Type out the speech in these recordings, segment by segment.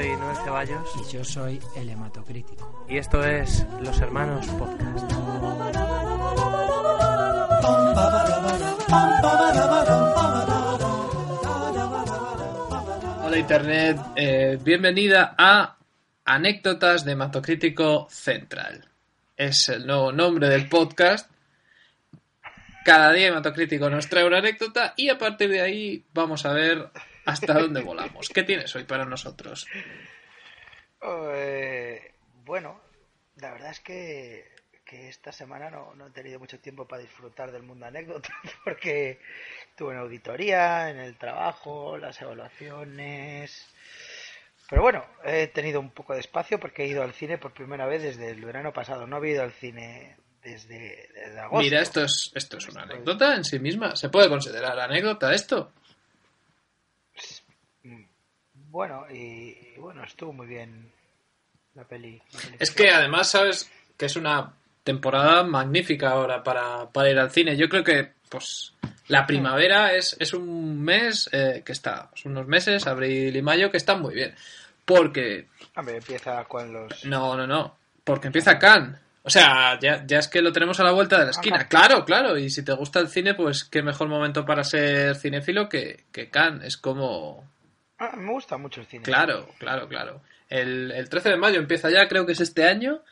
soy Noel Ceballos Y yo soy el hematocrítico. y esto es Los Hermanos Podcast. Hola Internet, eh, bienvenida a Anécdotas de Hematocrítico Central. Es el nuevo nombre del podcast. Cada día Hematocrítico nos trae una anécdota y a partir de ahí vamos a ver hasta dónde volamos. ¿Qué tienes hoy para nosotros? Eh, bueno, la verdad es que, que esta semana no, no he tenido mucho tiempo para disfrutar del mundo anécdota porque tuve una auditoría en el trabajo, las evaluaciones. Pero bueno, he tenido un poco de espacio porque he ido al cine por primera vez desde el verano pasado. No había ido al cine desde, desde agosto. Mira, esto es, esto es una anécdota en sí misma. ¿Se puede considerar anécdota esto? Bueno, y, y bueno, estuvo muy bien la peli. la peli. Es que además sabes que es una temporada magnífica ahora para, para ir al cine. Yo creo que pues la primavera es, es un mes eh, que está, son unos meses, abril y mayo, que están muy bien. Porque, Hombre, empieza con los... no, no, no, porque empieza Cannes. O sea, ya, ya es que lo tenemos a la vuelta de la esquina. Ajá. Claro, claro. Y si te gusta el cine, pues qué mejor momento para ser cinéfilo que, que Cannes. Es como, Ah, me gusta mucho el cine. Claro, claro, claro. El, el 13 de mayo empieza ya, creo que es este año.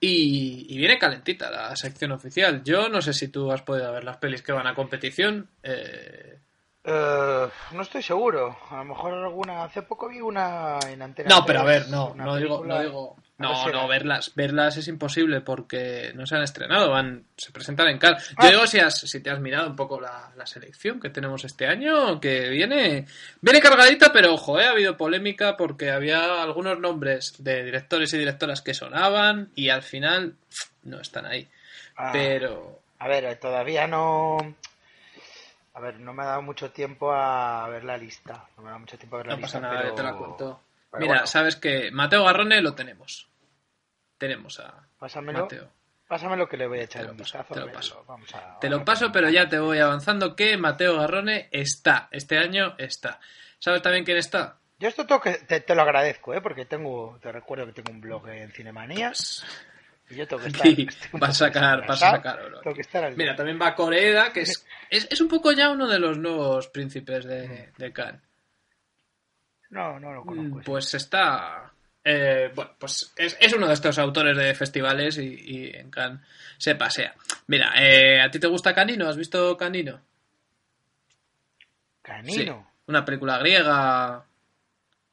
Y, y viene calentita la sección oficial. Yo no sé si tú has podido ver las pelis que van a competición. eh, Eh, no estoy seguro. A lo mejor alguna. Hace poco vi una en antena. No, pero a 3, ver, no, digo, no digo. No, si no, verlas, verlas es imposible porque no se han estrenado, van, se presentan en Cannes. Yo Ah. digo si, has, si te has mirado un poco la, la selección que tenemos este año, que viene, viene cargadita, pero ojo, eh, ha habido polémica porque había algunos nombres de directores y directoras que sonaban y al final no están ahí. Ah, Pero A ver, eh, todavía no. A ver, no me ha dado mucho tiempo a ver la lista. No me ha dado mucho tiempo a ver la no lista. pasa nada, pero... yo te la cuento. Pero Mira, bueno, sabes que Mateo Garrone lo tenemos. Tenemos a pásamelo. Mateo. Pásamelo que le voy a echar Te lo un paso, vistazo. te lo paso. Vamos a- Te vamos lo paso, pero ya te voy avanzando que Mateo Garrone está. Este año está. ¿Sabes también quién está? Yo esto tengo que, te, te lo agradezco, ¿eh? Porque tengo, te recuerdo que tengo un blog en Cinemanía Pues, y yo tengo que estar. un vas a sacar, vas a sacar oro. Tengo que estar al Mira, también va Coreeda, que es, es, es un poco ya uno de los nuevos príncipes de, de Cannes. No, no lo conozco. Pues está. eh, bueno, pues es, es uno de estos autores de festivales y, y en Cannes se pasea. Mira, eh, ¿a ti te gusta Canino? ¿Has visto Canino? Canino. Sí, una película griega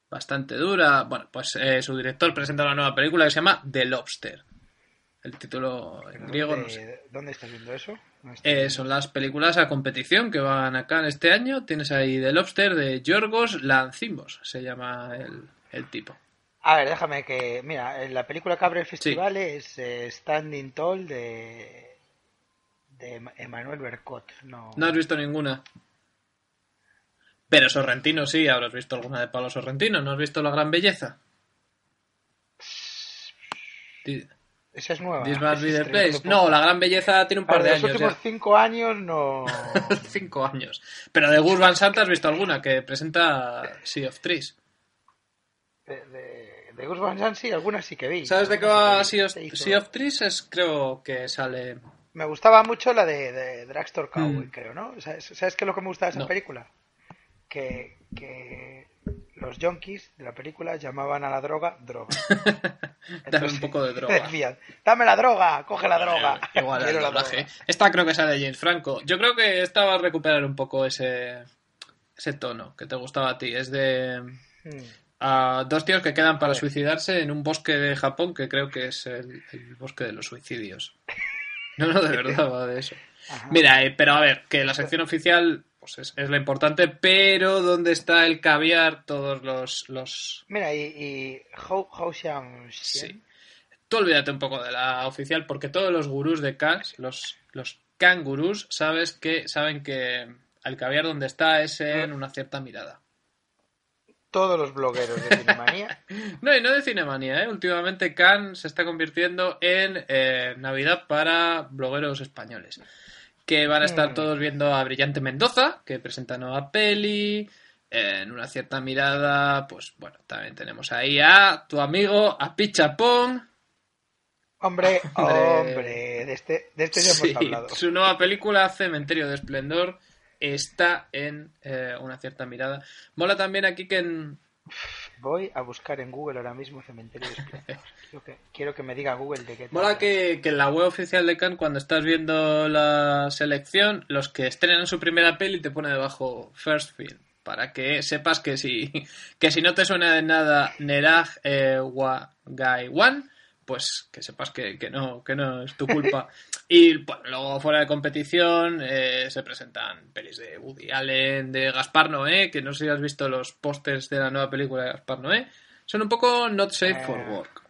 bastante dura. Bueno, pues eh, su director presenta una nueva película que se llama The Lobster. El título en griego no ¿Dónde, sé. ¿Dónde estás viendo eso? Eh, son las películas a competición que van acá en este año. Tienes ahí The Lobster de Yorgos Lanzimos, se llama el, el tipo. A ver, déjame que. Mira, en la película que abre el festival es eh, Standing Tall de. de Em- Emmanuel Bercot. No. No has visto ninguna. Pero Sorrentino sí, habrás visto alguna de Pablo Sorrentino. ¿No has visto La Gran Belleza? Esa es nueva. Place. No. La Gran Belleza tiene un par de los años últimos ya. cinco años no. Cinco años. Pero de Gus Van Sant has visto alguna que presenta Sea of Trees. De, de, de Gus Van Sant sí, algunas sí que vi. ¿Sabes de qué va Sea of, Sea of Trees? Es, creo que sale... Me gustaba mucho la de, de Dragstore Cowboy, Mm. creo, ¿no? ¿Sabes, ¿Sabes qué es lo que me gusta de esa No. película? Que, que los junkies de la película llamaban a la droga droga. Dame un poco de droga. Decían, dame la droga, coge la droga. Igual el la droga. Esta creo que sale de James Franco. Yo creo que esta va a recuperar un poco ese, ese tono que te gustaba a ti. Es de... Mm. a dos tíos que quedan para suicidarse en un bosque de Japón que creo que es el, el bosque de los suicidios. No, no, de verdad va de eso. Ajá. Mira, eh, pero a ver, que la sección oficial pues es, es lo importante, pero ¿dónde está el caviar? Todos los... los... Mira, y, y Hou, Hou Xiang- Sí. Tú olvídate un poco de la oficial, porque todos los gurús de Kans, los, los cangurús, sabes que, saben que el caviar donde está es en una cierta mirada. todos los blogueros de Cinemanía. No, y no de Cinemanía, ¿eh? Últimamente Cannes se está convirtiendo en eh, Navidad para blogueros españoles. Que van a estar Mm. todos viendo a Brillante Mendoza, que presenta nueva peli. en una cierta mirada, pues bueno, también tenemos ahí a tu amigo, a Pichapón. Hombre, Hombre. hombre, de este, de este ya hemos Sí, hablado. su nueva película, Cementerio de Esplendor, está en eh, una cierta mirada. Mola también aquí que en, Voy a buscar en Google ahora mismo Cementerio de Esplendor. Quiero que, quiero que me diga Google de qué Mola que, que en la web oficial de Cannes, cuando estás viendo la selección, los que estrenan su primera peli te pone debajo First Film. Para que sepas que si, que si no te suena de nada Neraj eh, Wa Gai Wan, pues que sepas que, que no, que no es tu culpa. y bueno, luego fuera de competición eh, se presentan pelis de Woody Allen, de Gaspar Noé, que no sé si has visto los pósters de la nueva película de Gaspar Noé. Son un poco not safe for Eh. work.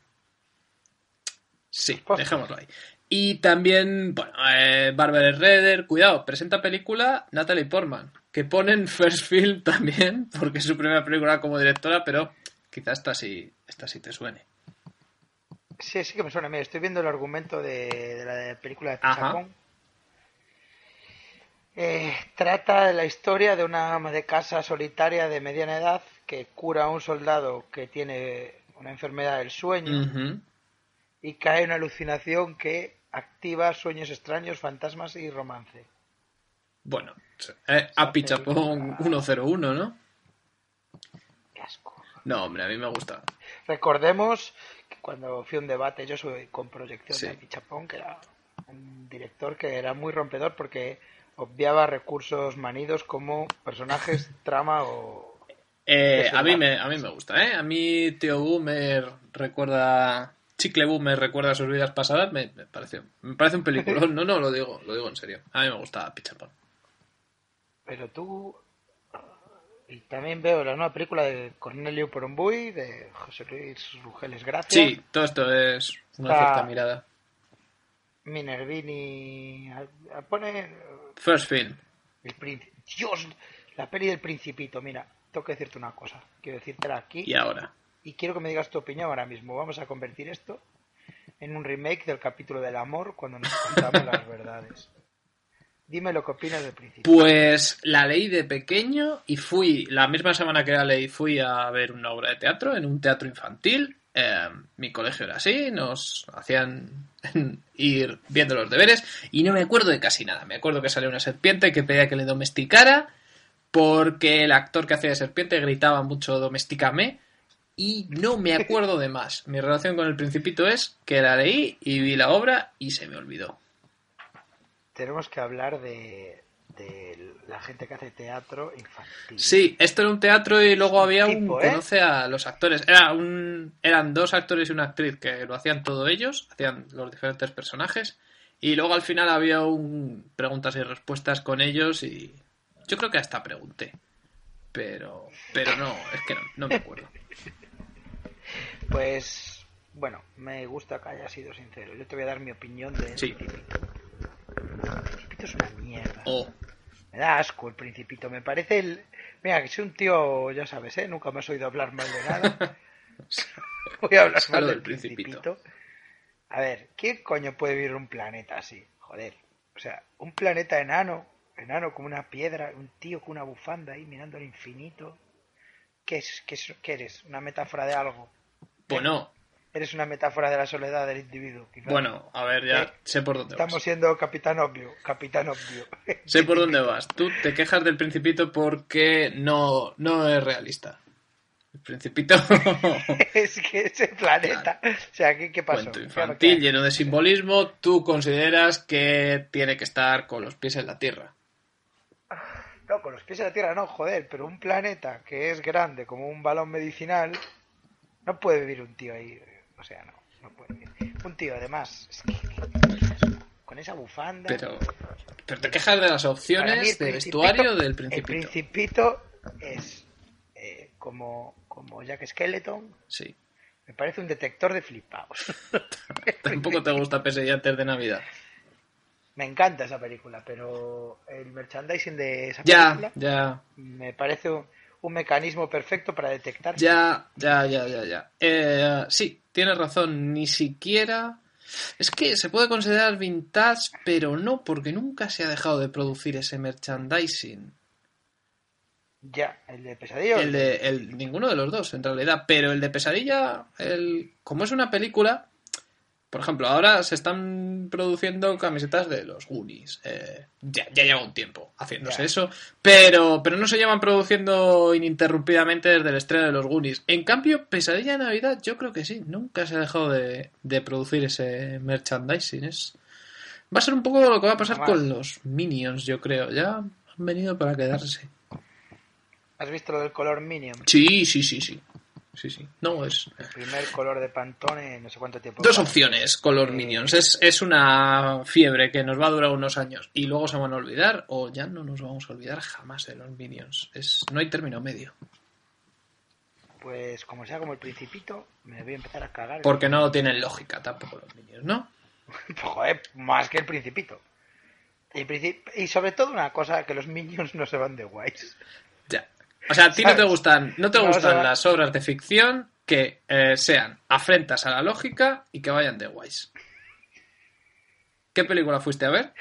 Sí, Pósters. dejémoslo ahí. Y también, bueno, eh, Barbara Redder, cuidado, presenta película Natalie Portman, que ponen First Film también, porque es su primera película como directora, pero quizás esta sí, esta sí te suene. Sí, sí que me suena. Mira, estoy viendo el argumento de, de la película de. Pichapón. Eh, trata de la historia de una ama de casa solitaria de mediana edad que cura a un soldado que tiene una enfermedad del sueño y cae en una alucinación que activa sueños extraños, fantasmas y romance. Bueno, eh, a Pichapón 101, ¿no? Qué asco. No, hombre, a mí me gusta. Recordemos cuando fui a un debate, yo soy con proyección Sí. de Pichapón, que era un director que era muy rompedor porque obviaba recursos manidos como personajes, trama o... Eh, a, mí me, a mí me gusta, ¿eh? A mí Tío Boomer recuerda... Chicle Boomer recuerda sus vidas pasadas, me, me parece, me parece un peliculón. No, no, lo digo, lo digo en serio. A mí me gusta Pichapón. Pero tú... Y también veo la nueva película de Cornelio Porombuy, de José Luis Rugeles Gracias. Sí, todo esto es una Está- cierta mirada. Minervini... Pone First Film. el príncipe. Dios, la peli del principito. Mira, tengo que decirte una cosa. Quiero decírtela aquí. Y ahora. y quiero que me digas tu opinión ahora mismo. Vamos a convertir esto en un remake del capítulo del amor cuando nos contamos las verdades. Dime lo que opinas del principio. Pues la leí de pequeño y fui, la misma semana que la leí, fui a ver una obra de teatro en un teatro infantil. Eh, mi colegio era así, nos hacían ir viendo los deberes y no me acuerdo de casi nada. Me acuerdo que salió una serpiente que pedía que le domesticara porque el actor que hacía de serpiente gritaba mucho domestícame y no me acuerdo de más. Mi relación con el principito es que la leí y vi la obra y se me olvidó. Tenemos que hablar de, de la gente que hace teatro infantil. Sí, esto era un teatro y luego había tipo, un ¿eh? conoce a los actores. Era un eran dos actores y una actriz que lo hacían todo ellos, hacían los diferentes personajes y luego al final había un preguntas y respuestas con ellos y yo creo que hasta pregunté. Pero pero no, es que no, no me acuerdo. Pues, bueno, me gusta que hayas sido sincero. Yo te voy a dar mi opinión del Sí. El principito es una mierda. Oh, Me da asco el principito. Me parece el... Mira, que soy un tío, ya sabes, ¿eh? Nunca me has oído hablar mal de nada. Voy a hablar mal del Principito. principito. A ver, ¿quién coño puede vivir un planeta así? Joder. O sea, un planeta enano, enano como una piedra, un tío con una bufanda ahí mirando al infinito. ¿Qué, es, qué, es- qué eres? ¿Una metáfora de algo? bueno, ¿Eres una metáfora de la soledad del individuo? quizás? bueno, a ver, ya Eh, sé por dónde Estamos vas. siendo capitán obvio, capitán obvio. Sé por dónde vas. Tú te quejas del Principito porque no no es realista. El Principito es que ese planeta. O sea, ¿qué, qué pasó? cuento ¿Qué- infantil lleno de simbolismo, tú consideras que tiene que estar con los pies en la tierra. No, con los pies en la tierra no, joder, pero un planeta que es grande como un balón medicinal, no puede vivir un tío ahí. O sea, no, no puede. Un tío, además, es que- con esa bufanda. Pero, pero te quejas de las opciones de Principito- vestuario del El principito. Principito es eh, como, como Jack Skeleton. Sí. Me parece un detector de flipaos. Tampoco te gusta Pesadilla antes de Navidad. Me encanta esa película, pero el merchandising de esa Ya, película ya, me parece un, un mecanismo perfecto para detectar. ya, ya, ya, ya, ya. Eh, sí, tienes razón. Ni siquiera... Es que se puede considerar vintage, pero no, porque nunca se ha dejado de producir ese merchandising. Ya, el de Pesadilla. El de, el, ninguno de los dos, en realidad. Pero el de Pesadilla, el, como es una película, por ejemplo, ahora se están produciendo camisetas de los Goonies. Eh, ya, ya lleva un tiempo haciéndose eso. Pero, pero no se llevan produciendo ininterrumpidamente desde el estreno de los Goonies. En cambio, Pesadilla de Navidad, yo creo que sí. Nunca se ha dejado de, de producir ese merchandising. Es, va a ser un poco lo que va a pasar Además- con los Minions, yo creo. Ya han venido para quedarse. ¿Has visto lo del color Minion? Sí, sí, sí, sí. Sí, sí. No, es. El primer color de Pantone no sé cuánto tiempo. Dos opciones, color Eh, Minions. Es, es una fiebre que nos va a durar unos años y luego se van a olvidar o ya no nos vamos a olvidar jamás de los Minions. Es, no hay término medio. Pues como sea como el Principito, me voy a empezar a cagar. Porque no tienen lógica tampoco los Minions, ¿no? Joder, más que el Principito. Y, princip- y sobre todo una cosa, que los Minions no se van de guays. O sea, a ti no te gustan, no te No, o gustan sea- las obras de ficción que eh, sean afrentas a la lógica y que vayan de guays. ¿Qué película fuiste a ver?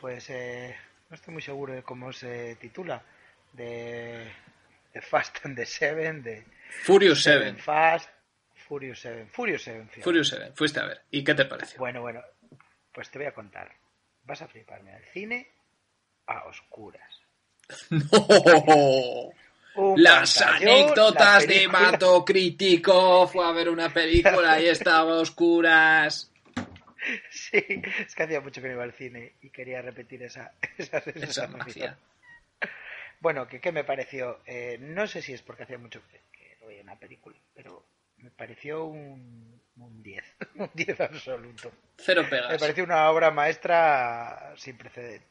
Pues eh, no estoy muy seguro de cómo se titula. De, de Fast and the Seven, de Furious Seven 7. Fast, Furious Seven, Furious Seven. fíjate. Furious 7. Fuiste a ver. ¿Y qué te pareció? Bueno, bueno, pues te voy a contar. Vas a fliparme al cine a oscuras. ¡No! Un Las anécdotas la de Mato Crítico. Fue a ver una película y estaba a oscuras. Sí, es que hacía mucho que no iba al cine y quería repetir esa, esa Esa sensación. magia. Bueno, que qué me pareció, Eh, no sé si es porque hacía mucho que, que no veía una película, pero me pareció un, un 10, un 10 absoluto. Cero Me pegas. pareció una obra maestra sin precedentes.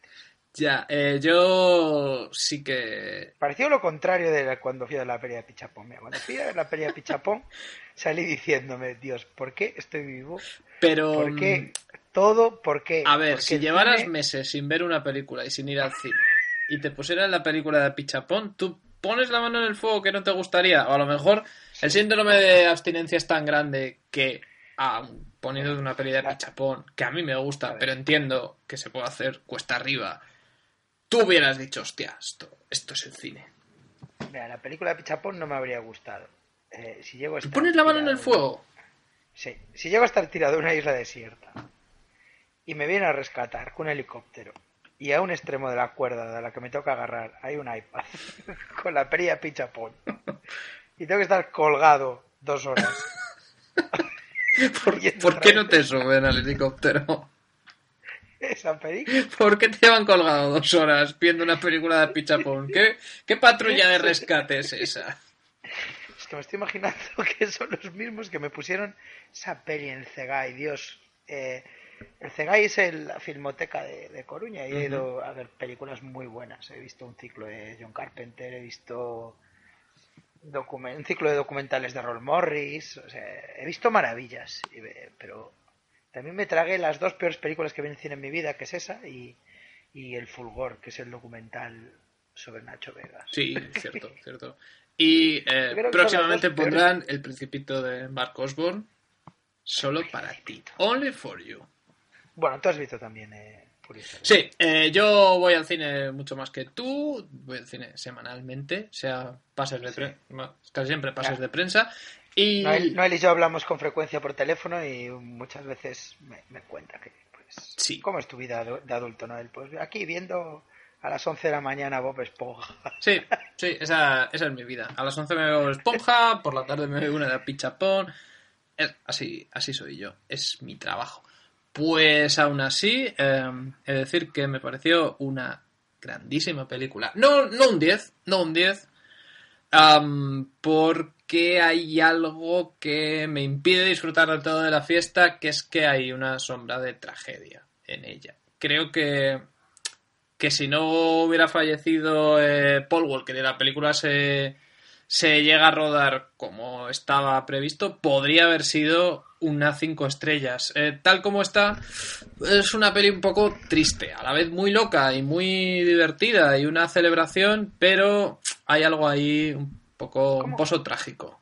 Ya, eh, yo sí que. Pareció lo contrario de la- cuando fui a la feria de Pichapón. Mira, cuando fui a la feria de Pichapón salí diciéndome, Dios, ¿por qué estoy vivo? Pero. ¿Por qué todo? ¿Por qué? mm, A ver, Porque si llevaras cine- meses sin ver una película y sin ir al cine y te pusieran la película de Pichapón, tú pones la mano en el fuego que no te gustaría. O a lo mejor el síndrome de abstinencia es tan grande que, aun poniendo una peli de Pichapón, que a mí me gusta, pero entiendo que se puede hacer cuesta arriba, tú hubieras dicho, hostia, esto, esto es el cine. Mira, la película de Pichapón no me habría gustado. Eh, si llego a ¿Tú estar pones la mano en el fuego? Sí, si llego a estar tirado en una isla desierta y me vienen a rescatar con un helicóptero y a un extremo de la cuerda de la que me toca agarrar hay un iPad con la perilla pichapón y tengo que estar colgado dos horas. ¿Por, por qué no te suben al helicóptero? Esa película. ¿Por qué te llevan colgado dos horas viendo una película de Pichapón? ¿Qué, qué patrulla de rescate es esa? Es que me estoy imaginando que son los mismos que me pusieron esa peli en el Cegai, Dios. Eh, el Cegai es el- la filmoteca de, de Coruña y he ido a ver películas muy buenas. He visto un ciclo de John Carpenter, he visto un ciclo de documentales de Roll Morris, o sea, he visto maravillas, pero también me tragué las dos peores películas que vi en cine en mi vida, que es esa y, y El Fulgor, que es el documental sobre Nacho Vegas. Sí, cierto, cierto. Y eh, próximamente peores. pondrán El Principito de Mark Osborne solo para ti. Only for you. Bueno, tú has visto también eh. Sí, eh, yo voy al cine mucho más que tú. Voy al cine semanalmente, sea pases de Sí. prensa, casi siempre pases de prensa. Y Noel, Noel y yo hablamos con frecuencia por teléfono y muchas veces me, me cuenta que, pues, Sí. ¿cómo es tu vida de adulto, Noel? Pues aquí viendo a las 11 de la mañana Bob Esponja. Sí, sí, esa, esa es mi vida. A las 11 me veo esponja, por la tarde me veo una de pichapón. Es- así, así soy yo, es mi trabajo. Pues aún así, eh, he de decir que me pareció una grandísima película. No, no un 10, no un 10, am, porque hay algo que me impide disfrutar del todo de la fiesta, que es que hay una sombra de tragedia en ella. Creo que, que si no hubiera fallecido eh, Paul Walker y la película se, se llega a rodar como estaba previsto, podría haber sido una 5 estrellas. Eh, tal como está, es una peli un poco triste, a la vez muy loca y muy divertida y una celebración, pero hay algo ahí poco un pozo trágico.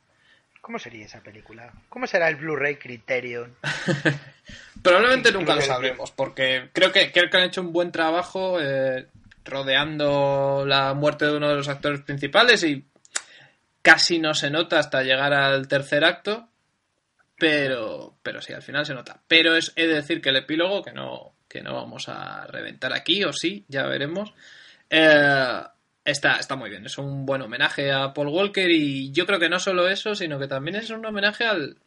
¿Cómo sería esa película? ¿Cómo será el Blu-ray Criterion? Probablemente nunca lo sabremos, porque creo que, creo que han hecho un buen trabajo eh, rodeando la muerte de uno de los actores principales y casi no se nota hasta llegar al tercer acto, pero, pero sí, al final se nota. Pero es, he de decir que el epílogo, que no, que no vamos a reventar aquí, o sí, ya veremos, eh, está, está muy bien. Es un buen homenaje a Paul Walker y yo creo que no solo eso, sino que también es un homenaje al,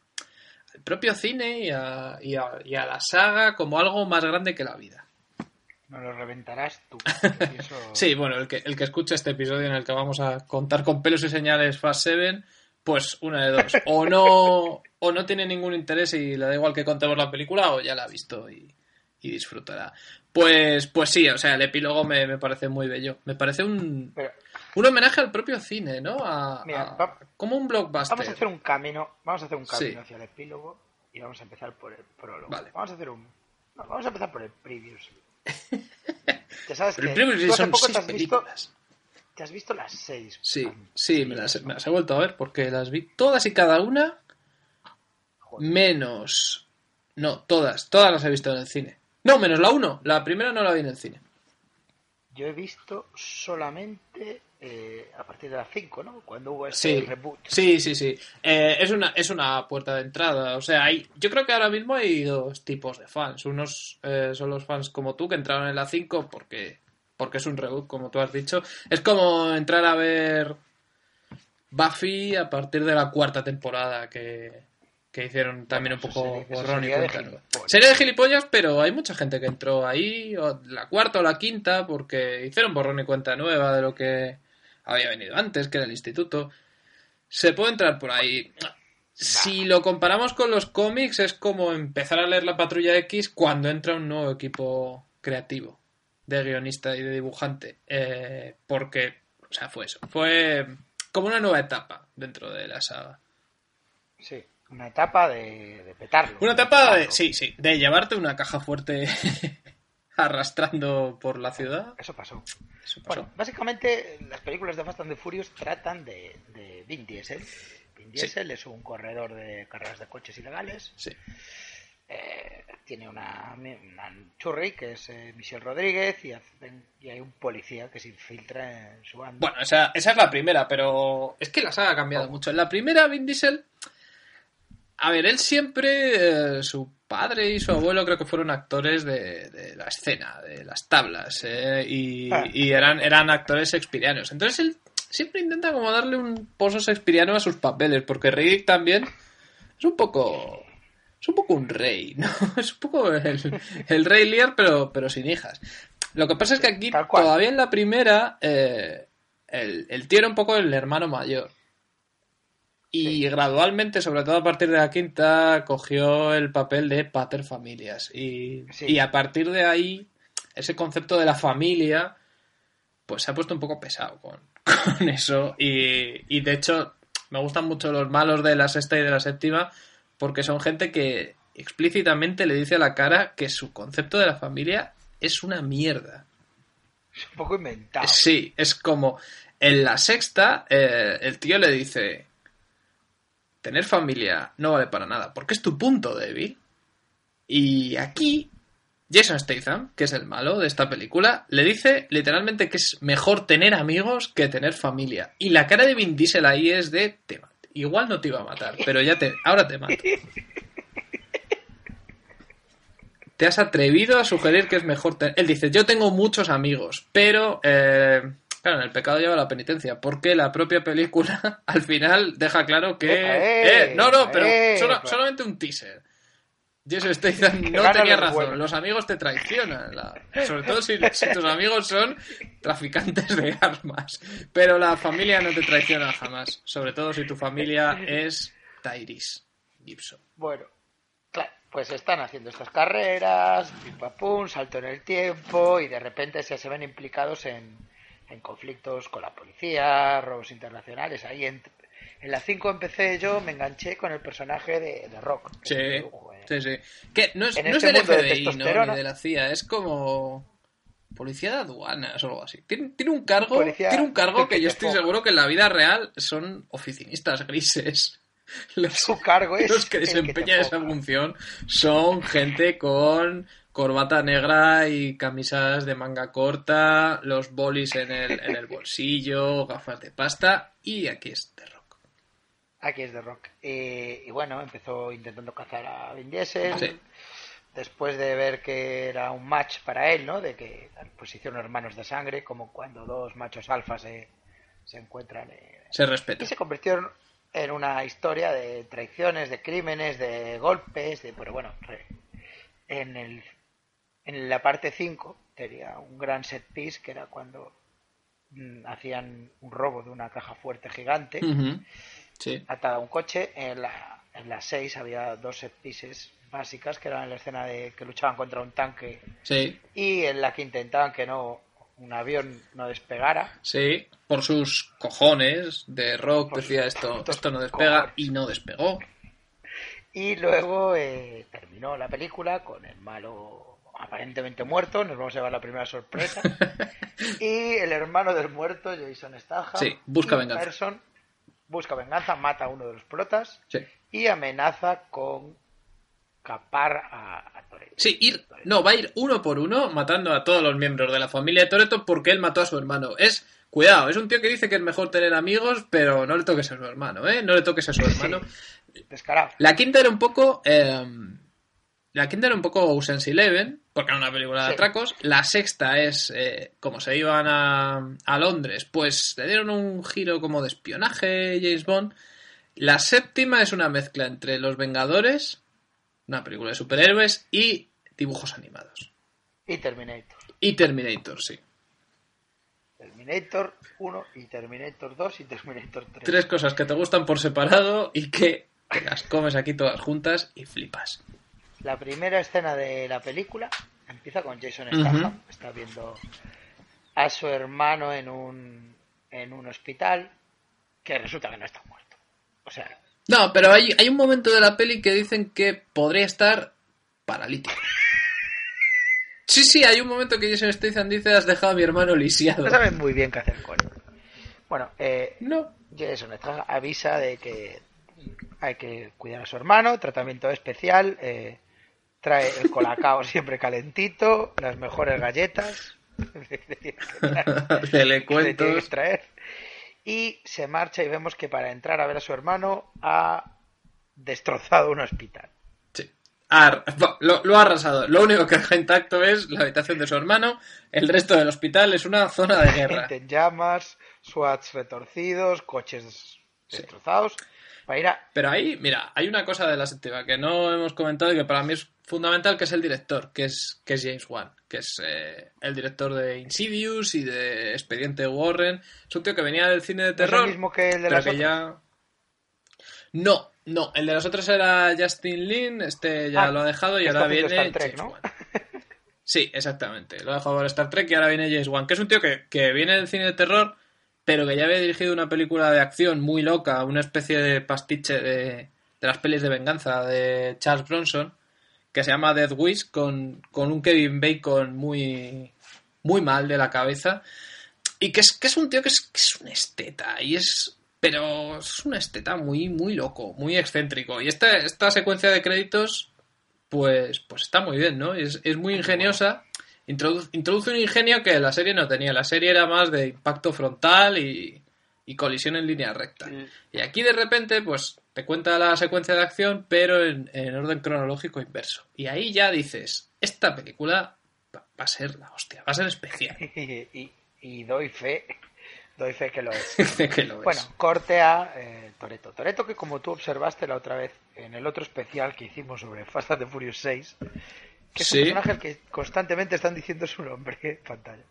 al propio cine y a, y a- y a la saga como algo más grande que la vida. No lo reventarás tú. Sí, bueno, el que, el que escuche este episodio en el que vamos a contar con pelos y señales Fast 7, pues una de dos. O no, o no tiene ningún interés y le da igual que contemos la película, o ya la ha visto y, y disfrutará. Pues, pues sí, o sea, el epílogo me, me parece muy bello. Me parece un, Pero un homenaje al propio cine, ¿no? A, Mira, a- va- como un blockbuster. vamos a hacer un camino, vamos a hacer un camino Sí. hacia el epílogo y vamos a empezar por el prólogo. Vale. Vamos a hacer un no, vamos a empezar por el previews. Ya sabes Pero el que son poco seis te has visto te has visto las seis. Sí, sí, me las, me las he vuelto a ver porque las vi todas y cada una Joder. menos... No, todas, todas las he visto en el cine. No, menos la 1, la primera no la vi en el cine. Yo he visto solamente eh, a partir de las 5, ¿no? Cuando hubo ese Sí, reboot. sí, sí, sí. Eh, es, una, es una puerta de entrada. O sea, hay, yo creo que ahora mismo hay dos tipos de fans. Unos eh, son los fans como tú que entraron en la 5 porque, porque es un reboot, como tú has dicho. Es como entrar a ver Buffy a partir de la cuarta temporada que, que hicieron también un poco borrón y cuenta nueva. Sería de gilipollas, pero hay mucha gente que entró ahí, o la cuarta o la quinta, porque hicieron borrón y cuenta nueva de lo que había venido antes, que era el instituto. Se puede entrar por ahí. Si lo comparamos con los cómics, es como empezar a leer la Patrulla X cuando entra un nuevo equipo creativo de guionista y de dibujante. Eh, porque, o sea, fue eso. Fue como una nueva etapa dentro de la saga. Sí, una etapa de, de petarlo. Una etapa de, sí, sí, de llevarte una caja fuerte arrastrando por la ciudad. Eso pasó. Eso pasó. Bueno, básicamente las películas de Fast and the Furious tratan de, de Vin Diesel. Vin Sí. Diesel es un corredor de carreras de coches ilegales. Sí. Eh, tiene una, una churri que es eh, Michelle Rodríguez y, hacen- y hay un policía que se infiltra en su banda. Bueno, esa, esa es la primera, pero es que la saga ha cambiado mucho. En la primera, Vin Diesel. A ver, él siempre, eh, su padre y su abuelo creo que fueron actores de, de la escena, de las tablas, eh, y, Ah. y eran, eran actores shakespearianos. Entonces él siempre intenta como darle un pozo shakespeariano a sus papeles, porque Riddick también es un poco... Es un poco un rey, ¿no? Es un poco el, el rey Lear, pero, pero sin hijas. Lo que pasa es que aquí, todavía en la primera, eh, el, el tío era un poco el hermano mayor. Y gradualmente, sobre todo a partir de la quinta, cogió el papel de pater familias. Y, Sí. y a partir de ahí, ese concepto de la familia, pues se ha puesto un poco pesado con, con eso. Y, y de hecho, me gustan mucho los malos de la sexta y de la séptima, porque son gente que explícitamente le dice a la cara que su concepto de la familia es una mierda. Es un poco inventado. Sí, es como en la sexta, eh, el tío le dice: Tener familia no vale para nada, porque es tu punto débil. Y aquí, Jason Statham, que es el malo de esta película, le dice literalmente que es mejor tener amigos que tener familia. Y la cara de Vin Diesel ahí es de: Te. Igual no te iba a matar, pero ya te, ahora te mato. Te has atrevido a sugerir que es mejor tener... Él dice, yo tengo muchos amigos, pero... eh, Claro, en el pecado lleva la penitencia, porque la propia película al final deja claro que... Epa, eh, eh, no, no, pero eh, solo- solamente un teaser. Jason Statham no tenía razón. Los amigos te traicionan. la- Sobre todo si, si tus amigos son traficantes de armas. Pero la familia no te traiciona jamás. Sobre todo si tu familia es Tyrese Gibson. Bueno, claro, pues están haciendo estas carreras, pim pam pum, salto en el tiempo y de repente se, se ven implicados en, en conflictos con la policía, robos internacionales. Ahí en, en la 5 empecé yo, me enganché con el personaje de, de Rock. Sí, eh. sí, sí. Que no es, En no es este del de FBI, ¿no? Ni de la CIA. Es como... Policía de aduanas o algo así. Tiene, tiene un cargo, Policía tiene un cargo que yo estoy seguro que en la vida real son oficinistas grises. Los, Su cargo es los que desempeñan esa función son gente con corbata negra y camisas de manga corta, los bolis en el, en el bolsillo, gafas de pasta y aquí es The Rock. Aquí es de Rock. Eh, y bueno, empezó intentando cazar a Vin Diesel. Sí. Después de ver que era un match para él, ¿no? De que pues se hicieron hermanos de sangre, como cuando dos machos alfa se, se encuentran. eh, Se respeta. Y se convirtió en- en una historia de traiciones, de crímenes, de golpes, de pero bueno, re- en el en la parte 5 tenía un gran set piece que era cuando mm, hacían un robo de una caja fuerte gigante. Sí. atada a un coche. En la, en la 6 había dos set pieces básicas que eran la escena de que luchaban contra un tanque Sí, y en la que intentaban que no un avión no despegara. sí. Por sus cojones, de Rock Por decía esto, esto no despega cojones. y no despegó. Y luego eh, terminó la película con el malo aparentemente muerto, nos vamos a llevar la primera sorpresa. y el hermano del muerto, Jason Statham, Sí, busca venganza. Person busca venganza, mata a uno de los protas Sí. y amenaza con capar a, a Toretto. Sí, ir, no, va a ir uno por uno matando a todos los miembros de la familia de Toreto porque él mató a su hermano. Es, cuidado, es un tío que dice que es mejor tener amigos, pero no le toques a su hermano, ¿eh? No le toques a su hermano. Descarado. La quinta era un poco. eh, la quinta era un poco Ocean's Eleven, porque era una película de Sí. atracos. La sexta es, eh, como se iban a, a Londres, pues le dieron un giro como de espionaje, James Bond. La séptima es una mezcla entre Los Vengadores, una película de superhéroes, y dibujos animados. Y Terminator. Y Terminator, sí. Terminator 1 y Terminator 2 y Terminator 3. Tres cosas que te gustan por separado y que te las comes aquí todas juntas y flipas. La primera escena de la película empieza con Jason. Statham. Está viendo a su hermano en un, en un hospital que resulta que no está muerto. O sea, No, pero hay, hay un momento de la peli que dicen que podría estar paralítico. Sí, sí, hay un momento que Jason Statham dice has dejado a mi hermano lisiado. no saben muy bien qué hacer con él. Bueno, eh, No. Jason Statham avisa de que hay que cuidar a su hermano, tratamiento especial, eh, trae el colacao siempre calentito, las mejores galletas. Se le que tiene que cuentos. traer. Y se marcha y vemos que para entrar a ver a su hermano ha destrozado un hospital. Sí. Ar- lo, lo ha arrasado. Lo único que deja intacto es la habitación de su hermano. El resto del hospital es una zona de guerra. Gente en llamas, SWATs retorcidos, coches destrozados. Para ir a... Pero ahí, mira, hay una cosa de la séptima que no hemos comentado y que para mí es fundamental, que es el director, que es, que es James Wan, que es eh, el director de Insidious y de Expediente Warren. Es un tío que venía del cine de ¿No es terror, el mismo que el de las otras? ya... No, no, el de los otros era Justin Lin, este ya Ah, lo ha dejado y ahora viene Star Trek, James ¿no? Wan. Sí, exactamente. Lo ha dejado por Star Trek y ahora viene James Wan, que es un tío que, que viene del cine de terror, pero que ya había dirigido una película de acción muy loca, una especie de pastiche de, de las pelis de venganza de Charles Bronson, que se llama Death Wish, con, con un Kevin Bacon muy, muy mal de la cabeza. Y que es, que es un tío que es, que es un esteta, y es. Pero es un esteta muy, muy loco, muy excéntrico. Y esta, esta secuencia de créditos, pues, pues está muy bien, ¿no? Es, es muy ingeniosa. Introduce, introduce un ingenio que la serie no tenía. La serie era más de impacto frontal y, y colisión en línea recta. Mm. Y aquí de repente, pues, te cuenta la secuencia de acción, pero en, en orden cronológico inverso. Y ahí ya dices, esta película va, va a ser la hostia, va a ser especial. y, y- doy fe, doy fe que lo es. Que lo es. Bueno, corte a eh, Toreto. Toreto que como tú observaste la otra vez en el otro especial que hicimos sobre Fast and the Furious 6, que es Sí. un personaje al que constantemente están diciendo su nombre en pantalla.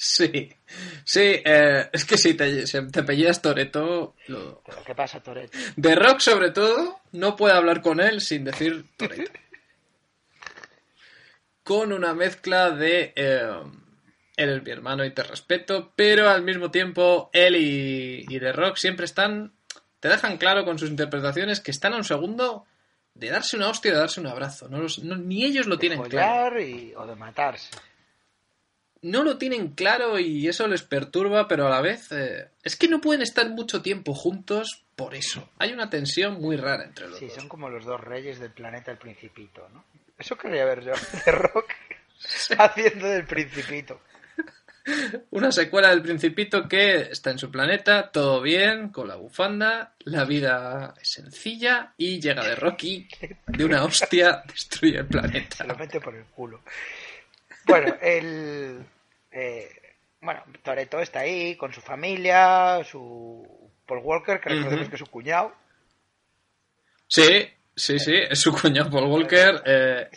Sí, sí, eh, es que si te, si te apellidas Toreto, lo... Pero ¿qué pasa, Toretto? de Rock sobre todo, no puede hablar con él sin decir Toreto. Con una mezcla de eh, él es mi hermano y te respeto, pero al mismo tiempo él y, y The Rock siempre están, te dejan claro con sus interpretaciones que están a un segundo de darse una hostia y de darse un abrazo. No los- no- ni ellos lo De tienen claro. y, o de matarse. no lo tienen claro y eso les perturba, pero a la vez eh, es que no pueden estar mucho tiempo juntos por eso. Hay una tensión muy rara entre los Sí, dos. son como los dos reyes del planeta El Principito, ¿no? Eso querría ver yo, de Rock haciendo del Principito. Una secuela del Principito que está en su planeta, todo bien, con la bufanda, la vida es sencilla y llega de Rocky, de una hostia, destruye el Se lo planeta. mete por el culo. Bueno, el. eh, bueno, Toreto está ahí con su familia, su. Paul Walker, que recordemos que es su cuñado. Sí, sí, sí, es su cuñado Paul Walker. eh.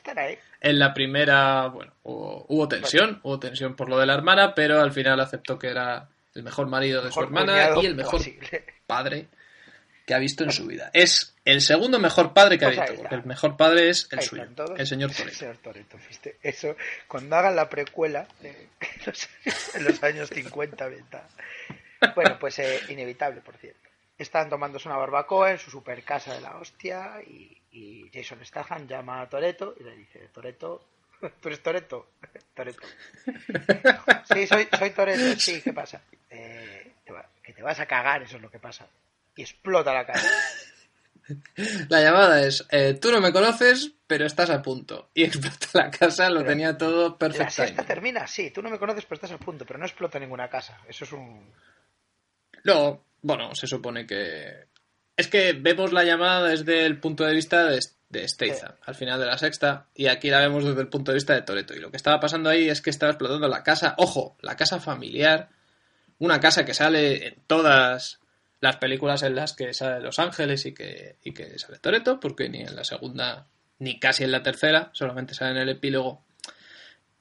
En la primera, bueno, hubo, hubo tensión, hubo tensión por lo de la hermana, pero al final aceptó que era el mejor marido de su hermana y el mejor padre que ha visto en su vida. Es el segundo mejor padre que ha Pues visto, porque el mejor padre es el suyo, el señor El Toretto. señor Toretto, ¿viste? Eso, cuando hagan la precuela en los años 50, ¿verdad? Bueno, pues eh, inevitable, por cierto. Están tomándose una barbacoa en su super casa de la hostia y, y Jason Statham llama a Toreto y le dice, Toreto, ¿tú eres Toreto? Toreto. Sí, soy, soy Toreto, sí, ¿qué pasa? "Eh, te va- que te vas a cagar, eso es lo que pasa. Y explota la cara. La llamada es, eh, tú no me conoces, pero estás a punto. Y explota la casa, lo Pero tenía todo La perfecto. sexta termina, sí, tú no me conoces, pero estás a punto, pero no explota ninguna casa. Eso es un... Luego, bueno, se supone que... Es que vemos la llamada desde el punto de vista de, de Statham, al final de la sexta, y aquí la vemos desde el punto de vista de Toreto. Y lo que estaba pasando ahí es que estaba explotando la casa, ojo, la casa familiar, una casa que sale en todas las películas en las que sale Los Ángeles y que, y que sale Toreto, porque ni en la segunda, ni casi en la tercera, solamente sale en el epílogo.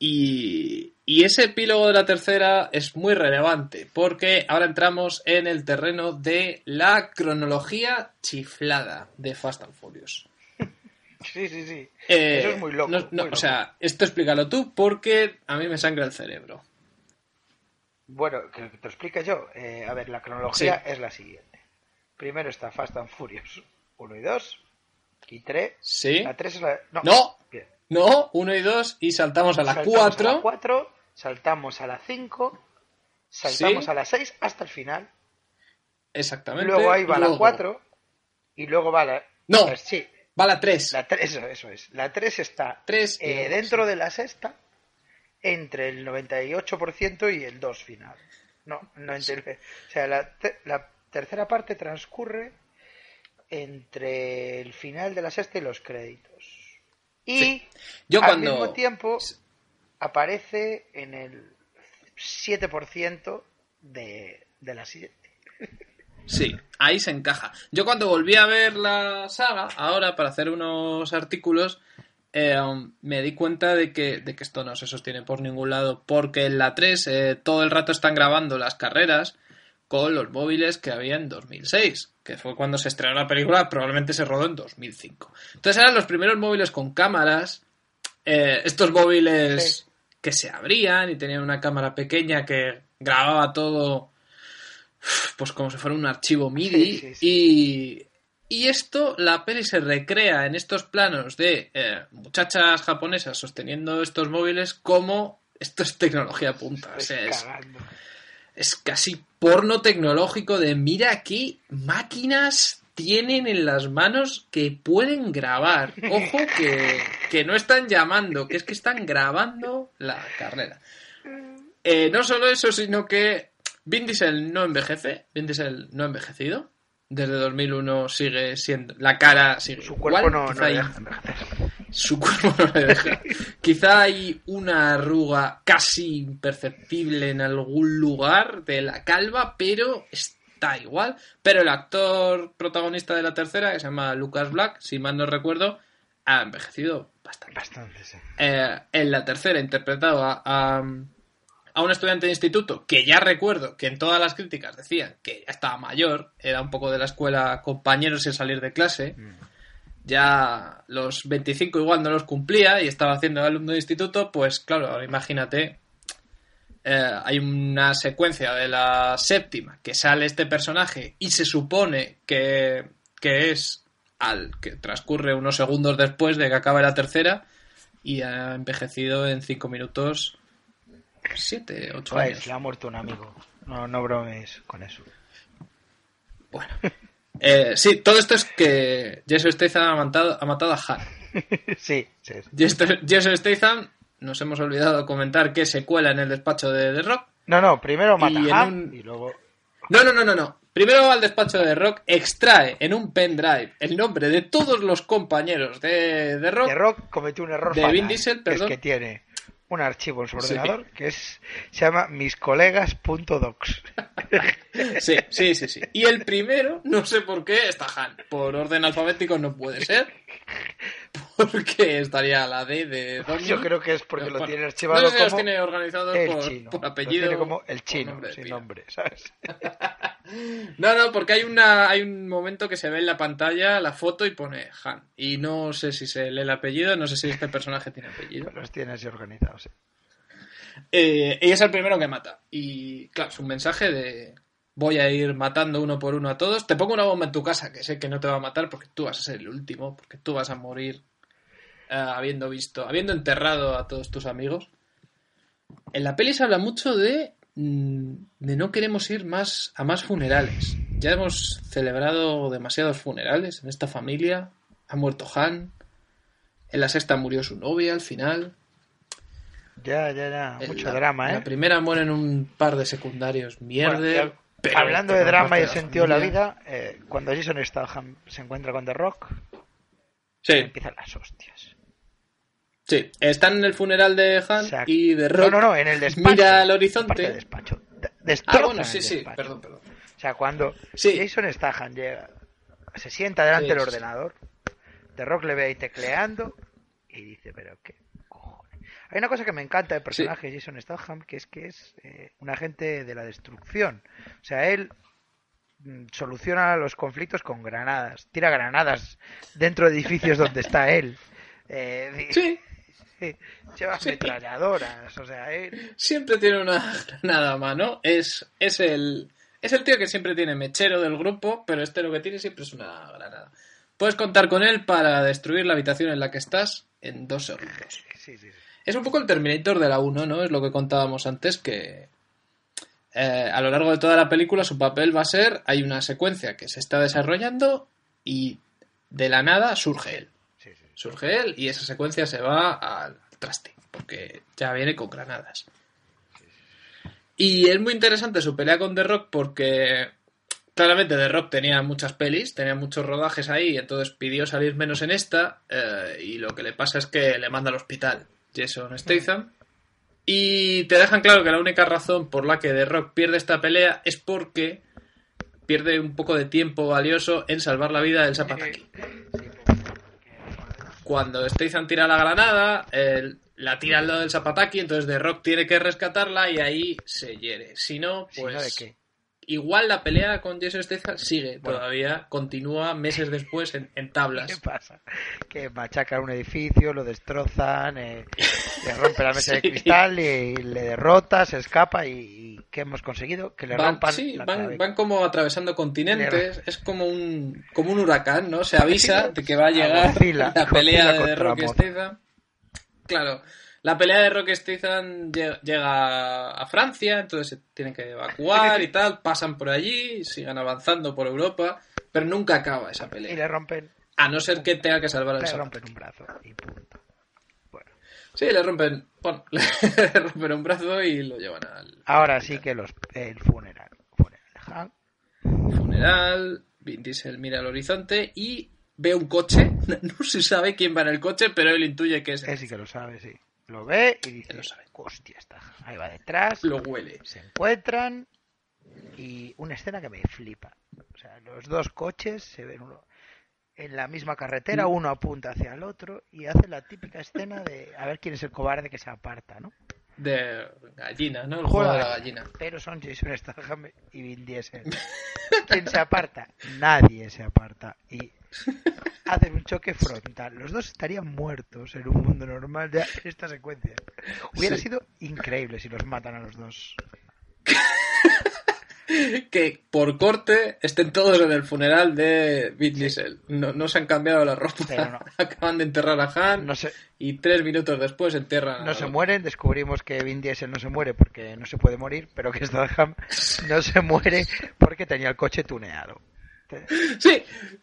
Y, y ese epílogo de la tercera es muy relevante porque ahora entramos en el terreno de la cronología chiflada de Fast and Furious. Sí, sí, sí. Eh, Eso es muy loco. no- no, muy loco. O sea, esto explícalo tú porque a mí me sangra el cerebro. Bueno, que te lo explique yo. Eh, a ver, la cronología es la siguiente. Primero está Fast and Furious 1 y 2. Y 3. ¿Sí? La 3 es la... No. No. Bien. No, uno y dos y saltamos a la Saltamos a la cuatro. 4, saltamos a la 5, saltamos Sí. a la 6 hasta el final. Exactamente. Luego ahí va la Luego 4 y luego va la... No. pues sí, Va la tres. la 3, eso, eso es. La 3 está Tres y eh, luego, dentro de la sexta entre el 98% y el 2 final. No, 99. O sea, la, te- la tercera parte transcurre entre el final de la sexta y los créditos. Y Sí. Yo al cuando- mismo tiempo aparece en el 7% de, de la siguiente. Sí, ahí se encaja. Yo cuando volví a ver la saga, ahora para hacer unos artículos, eh, me di cuenta de que, de que esto no se sostiene por ningún lado, porque en la 3 eh, todo el rato están grabando las carreras con los móviles que había en 2006, que fue cuando se estrenó la película, probablemente se rodó en 2005. Entonces eran los primeros móviles con cámaras, eh, estos móviles Sí. que se abrían y tenían una cámara pequeña que grababa todo pues como si fuera un archivo MIDI Sí, sí, y y esto la peli se recrea en estos planos de eh, muchachas japonesas sosteniendo estos móviles como esto es tecnología punta o sea, es. Es casi porno tecnológico de mira qué máquinas tienen en las manos que pueden grabar. Ojo que, que no están llamando, que es que están grabando la carrera. Eh, no solo eso, sino que Vin Diesel no envejece, Vin Diesel no ha envejecido. Desde 2001 sigue siendo. La cara sigue. Su cuerpo no, deja envejecer. Su cuerpo no le deja. Quizá hay una arruga casi imperceptible en algún lugar de la calva, pero es da igual, pero el actor protagonista de la tercera, que se llama Lucas Black, si mal no recuerdo, ha envejecido bastante. Bastante, sí. Eh, en la tercera interpretado a, a, a un estudiante de instituto que ya recuerdo que en todas las críticas decían que ya estaba mayor, era un poco de la escuela compañeros sin salir de clase, ya los 25 igual no los cumplía y estaba haciendo alumno de instituto, pues claro, ahora imagínate, eh, hay una secuencia de la séptima que sale este personaje y se supone que, que es al que transcurre unos segundos después de que acabe la tercera y ha envejecido en 5 minutos 7, 8 Pues años. le ha muerto un amigo. No, no bromes con eso. Bueno. Eh, sí, todo esto es que Jason Statham ha matado, ha matado a Han. sí. Jason Statham, nos hemos olvidado de comentar que se cuela en el despacho de The Rock. No, no, primero mata Y a Han un- y luego... No, no, no, no, no. Primero va al despacho de The Rock, extrae en un pendrive el nombre de todos los compañeros de The Rock. The Rock cometió un error De fatal, Vin Diesel, que es perdón. que tiene un archivo en su Sí. ordenador que es se llama miscolegas.docs. Sí, sí, sí, sí. Y el primero, no sé por qué, está Han. Por orden alfabético no puede ser. Porque estaría la D de. Yo creo que es porque lo Bueno, tiene archivado no sé si los como tiene organizados el por, chino. por Lo apellido. tiene como el chino, nombre sin nombre, ¿sabes? No, no, porque hay una hay un momento que se ve en la pantalla la foto y pone Han. Y no sé si se lee el apellido, no sé si este personaje tiene apellido. Los tiene así organizados. sí. Eh, y es el primero que mata. Y claro, es un mensaje de voy a ir matando uno por uno a todos. Te pongo una bomba en tu casa que sé que no te va a matar porque tú vas a ser el último, porque tú vas a morir eh, habiendo visto, habiendo enterrado a todos tus amigos. En la peli se habla mucho de, mm, de no queremos ir más a más funerales. Ya hemos celebrado demasiados funerales en esta familia. Ha muerto Han. En la sexta murió su novia al final. Ya, ya, ya. En Mucho la- drama, en ¿eh? La primera mueren un par de secundarios mierda. Bueno, Hablando de drama y el sentido de la vida, eh, cuando Jason Statham se encuentra con The Rock, Sí, empiezan las hostias. sí. Están en el funeral de Han O sea, y de Rock. No, no, no, en el despacho. Mira al horizonte. despacho. De- Ah, bueno, sí, sí. Perdón, perdón. O sea, cuando Sí. Jason Statham llega, se sienta delante Sí, del ordenador, The Rock le ve ahí tecleando y dice, pero qué. Hay una cosa que me encanta del personaje de Jason Statham, que es que es eh, un agente de la destrucción. O sea, él mm, soluciona los conflictos con granadas, tira granadas dentro de edificios donde está él. Eh, Sí, sí, lleva Sí. ametralladoras, o sea, él... siempre tiene una granada a mano. Es, es el. Es el tío que siempre tiene mechero del grupo, pero este lo que tiene siempre es una granada. Puedes contar con él para destruir la habitación en la que estás en dos segundos. Sí, sí, sí. Es un poco el Terminator de la 1, ¿no? Es lo que contábamos antes, que eh, a lo largo de toda la película su papel va a ser, hay una secuencia que se está desarrollando y de la nada surge él. sí, sí. Surge él y esa secuencia se va al traste, porque ya viene con granadas. Y es muy interesante su pelea con The Rock porque claramente The Rock tenía muchas pelis, tenía muchos rodajes ahí, entonces pidió salir menos en esta eh, y lo que le pasa es que le manda al hospital Jason Statham y te dejan claro que la única razón por la que The Rock pierde esta pelea es porque pierde un poco de tiempo valioso en salvar la vida del Zapataki. Cuando Statham tira la granada, él la tira al lado del Zapataki, entonces The Rock tiene que rescatarla y ahí se hiere. Si no, Si pues no, ¿de qué? Igual la pelea con Jason Statham sigue Bueno. todavía, continúa meses después en, en ¿Qué tablas. pasa? Que machacan un edificio, lo destrozan, eh, le rompen la mesa de Sí. cristal y le derrota, se escapa y, y ¿qué hemos conseguido? Que le Van, rompan sí, la van, como atravesando continentes, es como un, como un huracán, ¿no? Se avisa de que va a llegar la pelea de contra Rock Mothra. Statham. Claro, la pelea de Rock llega a Francia, entonces se tienen que evacuar y tal, pasan por allí, sigan avanzando por Europa, pero nunca acaba esa Y pelea. le rompen, A no ser que tenga que salvar al le rompen un brazo y punto. Bueno, Sí, le rompen, bueno, le rompen un brazo y lo llevan al ahora sí que los el funeral. funeral funeral. Vin Diesel mira al horizonte y ve un coche. No se sabe quién va en el coche, pero él intuye que es Él sí que lo sabe, sí. Lo ve y dice, lo sabe. hostia, está. Ahí va detrás, Lo huele. se encuentran y una escena que me flipa. O sea, los dos coches se ven uno en la misma carretera, Mm. uno apunta hacia el otro y hace la típica escena de a ver quién es el cobarde que se aparta, ¿no? De gallina, ¿no? El Juego juego de la gallina. Pero son Jason Statham y Vin Diesel. ¿Quién se aparta? Nadie se aparta. Y hacen un choque frontal. Los dos estarían muertos en un mundo normal ya en esta secuencia. Hubiera Sí. sido increíble si los matan a los dos. Que por corte estén todos en el funeral de Vin Diesel. No, no se han cambiado la ropa. Pero no. Acaban de enterrar a Han No se, y tres minutos después entierran no a se mueren. Descubrimos que Vin Diesel no se muere porque no se puede morir, pero que Statham no se muere porque tenía el coche tuneado. Sí,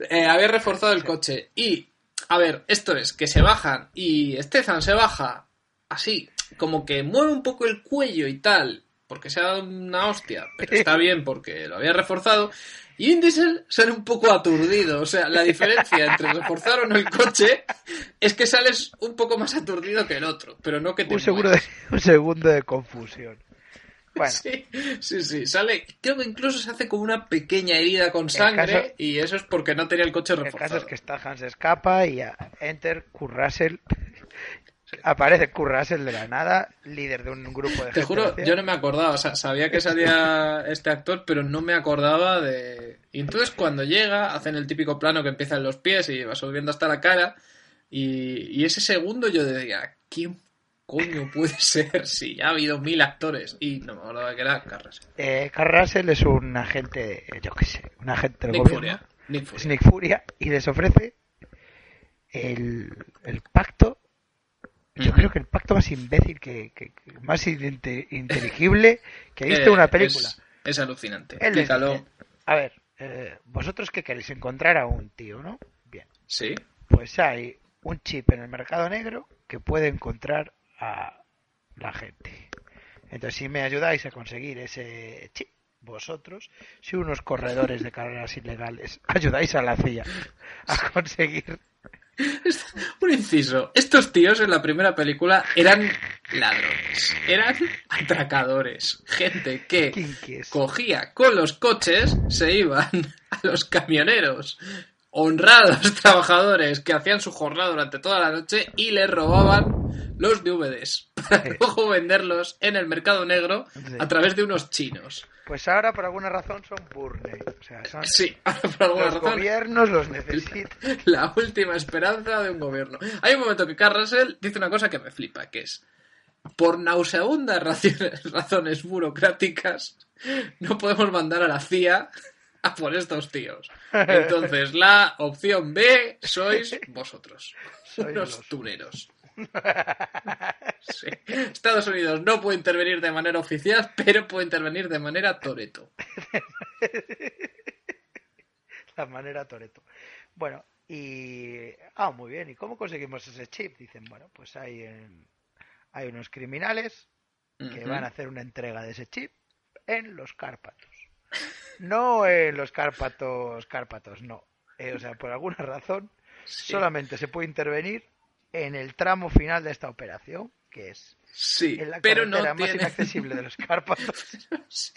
eh, había reforzado el coche. Y, a ver, esto es que se bajan y Stefan se baja así, como que mueve un poco el cuello y tal, porque se ha dado una hostia, pero está bien porque lo había reforzado. Y Vin Diesel sale un poco aturdido. O sea, la diferencia entre reforzar o no el coche es que sales un poco más aturdido que el otro, pero no que te Un, seguro de, mueras. un segundo de confusión. Bueno, Sí, sí, sí, sale, creo que incluso se hace como una pequeña herida con sangre caso- y eso es porque no tenía el coche El reforzado. caso es que Statham se escapa y a Enter Kurt Russell. Aparece Kurt Russell de la nada, líder de un grupo de Te juro, yo no me acordaba, o sea, sabía que salía este actor, pero no me acordaba de... Y entonces cuando llega, hacen el típico plano que empieza en los pies y va subiendo hasta la cara, y, y ese segundo yo decía, ¿quién coño puede ser si ya ha habido mil actores? Y no me acordaba que era Carras. Eh, Russell es un agente, yo qué sé, un agente del Nick gobierno. Furia. Nick Es Furia. Nick Furia y les ofrece el, el pacto. Yo creo que el pacto más imbécil, que, que- que más inte- inteligible que he visto en Eh, una película. Es, es alucinante. Él les Explícalo. dice, a ver, eh, vosotros qué queréis encontrar a un tío, ¿no? Bien. Sí. Pues hay un chip en el mercado negro que puede encontrar a la gente. Entonces, si me ayudáis a conseguir ese chip, vosotros, si unos corredores de carreras ilegales ayudáis a la CIA a conseguir Un inciso. Estos tíos en la primera película eran ladrones, eran atracadores, gente que cogía con los coches, se iban a los camioneros, honrados trabajadores que hacían su jornada durante toda la noche y les robaban los DVDs para Sí. luego venderlos en el mercado negro Sí. a través de unos chinos. Pues ahora, por alguna razón, son Burney. O sea, son Sí, por alguna los razón gobiernos los necesitan. la última esperanza de un gobierno. Hay un momento que Carl Russell dice una cosa que me flipa, que es, por nauseabundas razones, razones burocráticas, no podemos mandar a la CIA a por estos tíos. Entonces, la opción B sois vosotros, Sois unos los- tuneros. Sí. Estados Unidos no puede intervenir de manera oficial, pero puede intervenir de manera toreto. La manera Toreto. Bueno, y. Ah, muy bien. ¿Y cómo conseguimos ese chip? Dicen, bueno, pues hay, en- hay unos criminales que van a hacer una entrega de ese chip en los Cárpatos. No en los Cárpatos, Cárpatos, no. Eh, o sea, por alguna razón, Sí. solamente se puede intervenir en el tramo final de esta operación, que es Sí, en la pero no carretera más tiene... inaccesible de los Cárpatos. Sí,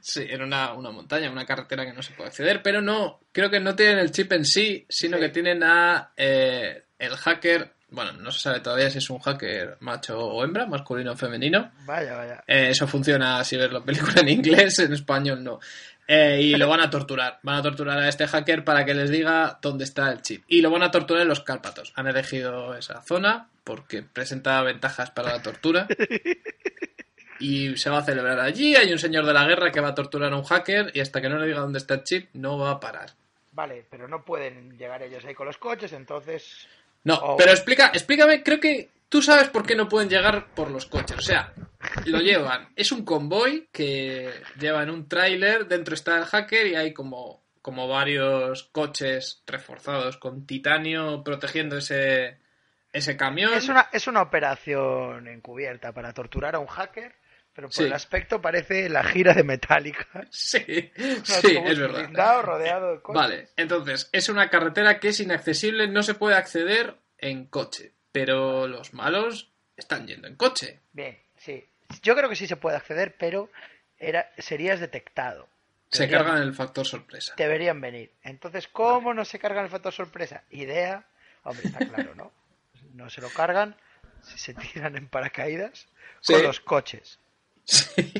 sí, era una, una montaña, una carretera que no se puede acceder, pero no, creo que no tienen el chip en sí, sino Sí. que tienen a eh, el hacker, bueno, no se sabe todavía si es un hacker macho o hembra, masculino o femenino. Vaya, vaya. Eh, eso funciona si ves la película en inglés, en español no. Eh, y lo van a torturar. Van a torturar a este hacker para que les diga dónde está el chip. Y lo van a torturar en los Cárpatos. Han elegido esa zona porque presenta ventajas para la tortura. Y se va a celebrar allí. Hay un señor de la guerra que va a torturar a un hacker y hasta que no le diga dónde está el chip no va a parar. Vale, pero no pueden llegar ellos ahí con los coches, entonces No, Oh. pero explica, explícame, creo que tú sabes por qué no pueden llegar por los coches. O sea, lo llevan. Es un convoy que lleva en un tráiler, dentro está el hacker y hay como, como varios coches reforzados con titanio protegiendo ese, ese camión. Es una, es una operación encubierta para torturar a un hacker, pero por Sí. el aspecto parece la gira de Metallica. Sí, ¿no? sí, es verdad. blindado rodeado de coches. Vale, entonces, es una carretera que es inaccesible, no se puede acceder en coche. Pero los malos están yendo en coche. Bien, sí. Yo creo que sí se puede acceder, pero era, serías detectado. Se Deberían- cargan el factor sorpresa. Deberían venir. Entonces, ¿cómo no se cargan el factor sorpresa? Idea, hombre, está claro, ¿no? No se lo cargan si se tiran en paracaídas Sí. con los coches. Sí.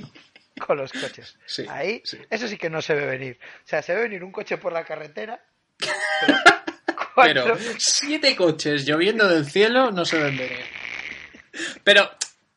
Con los coches. Sí, Ahí, eso sí que no se ve venir. O sea, se ve venir un coche por la carretera. Pero cuatro- siete coches lloviendo del cielo no se ven venir. Pero,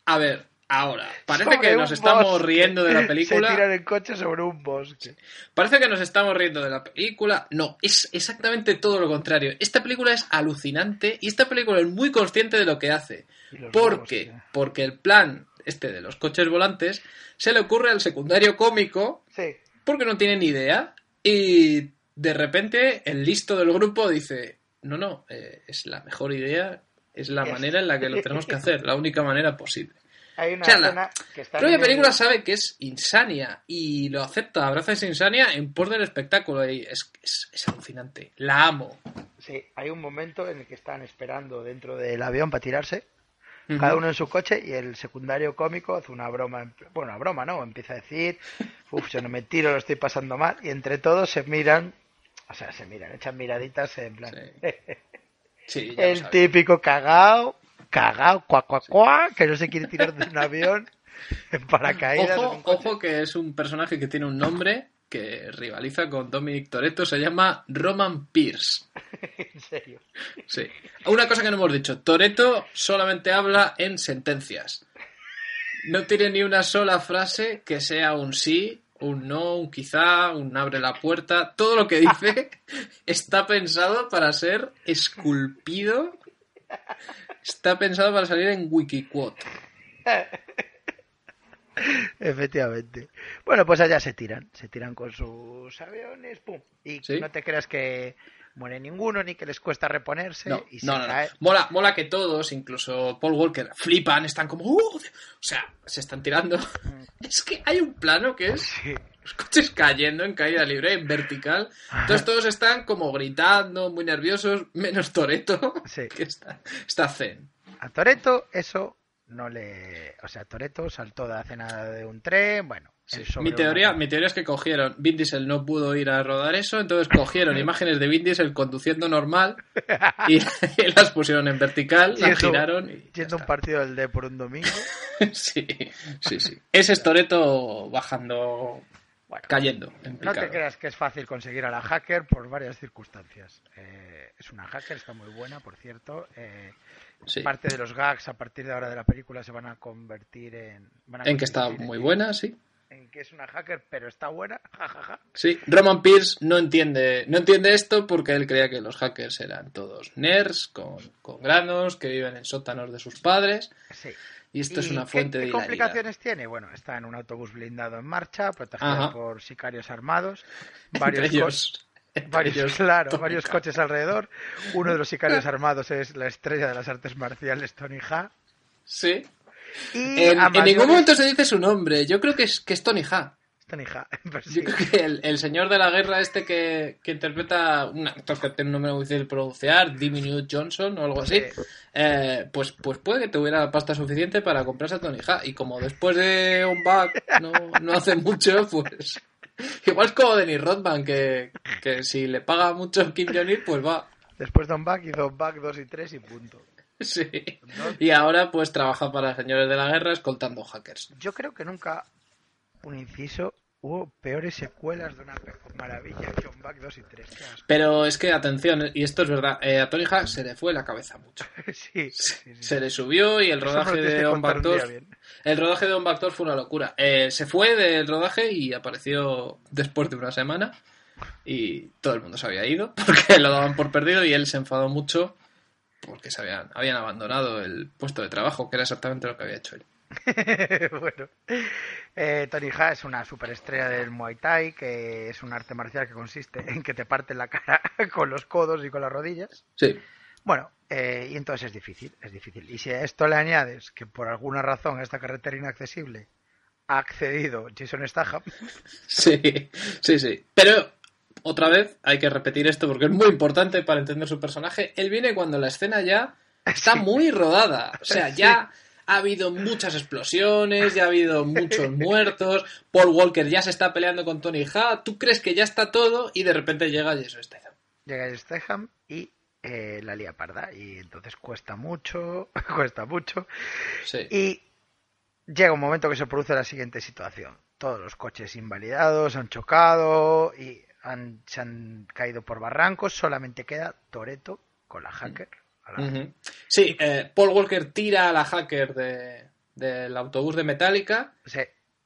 a ver, ahora, parece sobre que nos estamos bosque. riendo de la Se película. tiran en coche sobre un bosque. Parece que nos estamos riendo de la película. No, es exactamente todo lo contrario. Esta película es alucinante y esta película es muy consciente de lo que hace. Y los ¿Por huevos, qué? tío. Porque el plan este de los coches volantes se le ocurre al secundario cómico Sí. porque no tiene ni idea y de repente el listo del grupo dice, no, no, eh, es la mejor idea, es la manera en la que lo tenemos que hacer, la única manera posible. Hay una O sea, la que está propia el- película sabe que es insania y lo acepta, abraza esa insania en pos del espectáculo y es, es, es alucinante. La amo. Sí, hay un momento en el que están esperando dentro del avión para tirarse, cada uno en su coche, y el secundario cómico hace una broma, en- bueno, una broma, ¿no? Empieza a decir, uff, yo no me tiro, lo estoy pasando mal, y entre todos se miran, o sea, se miran, echan miraditas en plan, Sí, el típico cagao, cagao, cuac, cuac, cuac, que no se quiere tirar de un avión en paracaídas. Ojo, ojo que es un personaje que tiene un nombre que rivaliza con Dominic Toretto, se llama Roman Pierce. en serio. Sí. Una cosa que no hemos dicho, Toretto solamente habla en sentencias. No tiene ni una sola frase que sea un sí, un no, un quizá, un abre la puerta. Todo lo que dice está pensado para ser esculpido. Está pensado para salir en Wikiquote. Efectivamente. Bueno, pues allá se tiran, se tiran con sus aviones, pum. Y Sí. no te creas que muere ninguno ni que les cuesta reponerse No, y se no, no, cae. Mola, mola que todos, incluso Paul Walker, flipan, están como... "Uh", o sea, se están tirando. Es que hay un plano que es Sí. los coches cayendo en caída libre, en vertical. Entonces todos están como gritando, muy nerviosos, menos Toreto, Sí. que está, está zen. A Toreto eso no le, o sea, Toreto saltó de la cena de un tren, bueno, Sí. sobre Mi, teoría, una- mi teoría es que cogieron, Vin Diesel no pudo ir a rodar eso, entonces cogieron imágenes de Vin Diesel conduciendo normal y, y las pusieron en vertical, las Yendo- giraron y yendo un partido del D por un domingo. Sí, sí, sí. Ese es Toreto bajando, Bueno, cayendo en no te creas que es fácil conseguir a la hacker por varias circunstancias. Eh, es una hacker, está muy buena, por cierto. Eh, Sí. Parte de los gags a partir de ahora de la película se van a convertir en. van a En que está muy en- buena, sí. En que es una hacker, pero está buena. jajaja. Sí, Roman Pierce no entiende, no entiende esto porque él creía que los hackers eran todos nerds, con, con granos, que viven en sótanos de sus padres. Sí. Y esto es ¿Y una qué- fuente ¿Qué, de hilaridad. complicaciones tiene? Bueno, está en un autobús blindado en marcha, protegido Ajá. por sicarios armados, Entre varios, co- ellos, entre varios, ellos, claro, Tony varios coches alrededor. Uno de los sicarios armados es la estrella de las artes marciales, Tony Ha. Sí. Y En, ningún momento se dice su nombre. Yo creo que es, que es Tony Ha. Tony Ha, pues Yo creo que el, el señor de la guerra este que, que interpreta un actor que tiene un nombre muy difícil de pronunciar, Diminute Johnson o algo así, Sí. eh, pues, pues puede que tuviera pasta suficiente para comprarse a Tony Ha. Y como después de un back no, no hace mucho, pues... Igual es como Denis Rodman, que, que si le paga mucho Kim Jong-il, pues va. Después Don Back hizo Back 2 y 3 y punto. Sí. Y ahora pues trabaja para señores de la guerra escoltando hackers. Yo creo que nunca, un inciso, hubo peores secuelas de una maravilla que un Back 2 y 3. Qué asco. Pero es que, atención, y esto es verdad, eh, a Tony Ha se le fue la cabeza mucho. sí, sí, sí. Se le subió y el rodaje de On Back un día 2 bien. el rodaje de On Back 2 fue una locura. Eh, se fue del rodaje y apareció después de una semana y todo el mundo se había ido porque lo daban por perdido y él se enfadó mucho porque se habían, habían abandonado el puesto de trabajo, que era exactamente lo que había hecho él. bueno, eh, Tony Ha es una superestrella del Muay Thai, que es un arte marcial que consiste en que te parten la cara con los codos y con las rodillas. Sí, Bueno, eh, y entonces es difícil, es difícil. Y si a esto le añades que por alguna razón esta carretera inaccesible ha accedido Jason Statham, sí, sí, sí. Pero otra vez hay que repetir esto porque es muy importante para entender su personaje. Él viene cuando la escena ya está Sí. muy rodada. O sea, Sí. ya ha habido muchas explosiones, ya ha habido muchos muertos, Paul Walker ya se está peleando con Tony Ha, tú crees que ya está todo y de repente llega Jason Statham. Llega Statham y eh, la lía parda y entonces cuesta mucho, cuesta mucho. Sí. Y llega un momento que se produce la siguiente situación. Todos los coches invalidados han chocado y han, se han caído por barrancos, solamente queda Toreto con la hacker. a la- Ujú. Sí, eh, Paul Walker tira a la hacker de- del autobús de Metallica Sí,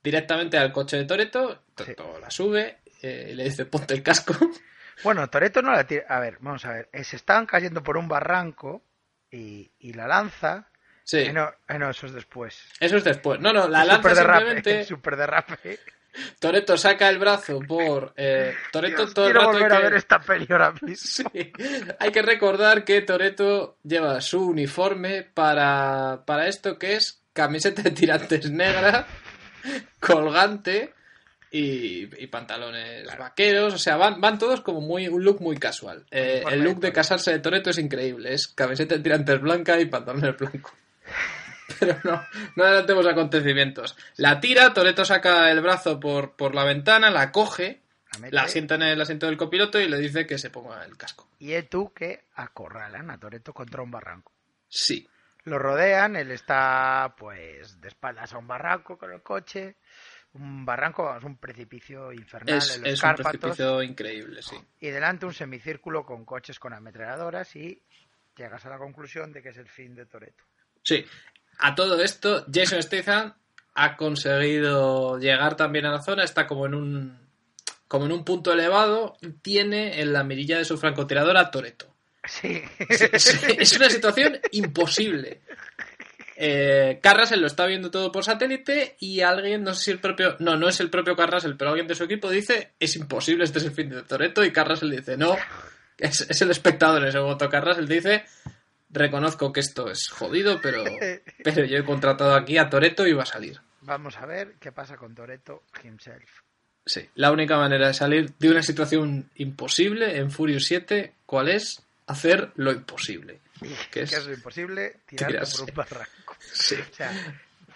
directamente al coche de Toreto, Sí. la sube eh, y le dice ponte el casco. Bueno, Toreto no la tira. A ver, vamos a ver. eh, Se estaban cayendo por un barranco y, y la lanza. Sí, Eh, no, eh, no, eso es después. eso es después. No, no, la lanza Superderrape, simplemente. superderrape. Toreto saca el brazo por. Eh, Toreto todo el rato volver a que- ver esta peli ahora mismo. Sí. Hay que recordar que Toreto lleva su uniforme para, para esto que es camiseta de tirantes negra, colgante y, y pantalones vaqueros. O sea, van, van todos como muy un look muy casual. Eh, el look de casarse de Toreto es increíble. Es camiseta de tirantes blanca y pantalones blancos. Pero no, no adelantemos acontecimientos. La tira, Toreto saca el brazo por, por la ventana, la coge, la sienta en el asiento del copiloto y le dice que se ponga el casco. Y es tú que acorralan a Toreto contra un barranco. Sí. Lo rodean, él está pues de espaldas a un barranco con el coche. Un barranco, vamos, un precipicio infernal Es, en los es un precipicio increíble, sí. Y delante un semicírculo con coches con ametralladoras y llegas a la conclusión de que es el fin de Toreto. Sí. A todo esto, Jason Statham ha conseguido llegar también a la zona, está como en un como en un punto elevado y tiene en la mirilla de su francotirador a Toreto. Sí. Es, es una situación imposible. Eh, Carrasel lo está viendo todo por satélite y alguien, no sé si el propio, no, no es el propio Carrasel, pero alguien de su equipo dice, es imposible, este es el fin de Toreto y Carrasel dice, no, es, es el espectador en ese momento. Carrasel dice, reconozco que esto es jodido, pero, pero yo he contratado aquí a Toreto y va a salir. Vamos a ver qué pasa con Toreto himself. Sí, la única manera de salir de una situación imposible en Furious 7, ¿cuál es? Hacer lo imposible. ¿Qué es? es lo imposible tirarte Tirarse. por un barranco. Sí. O sea,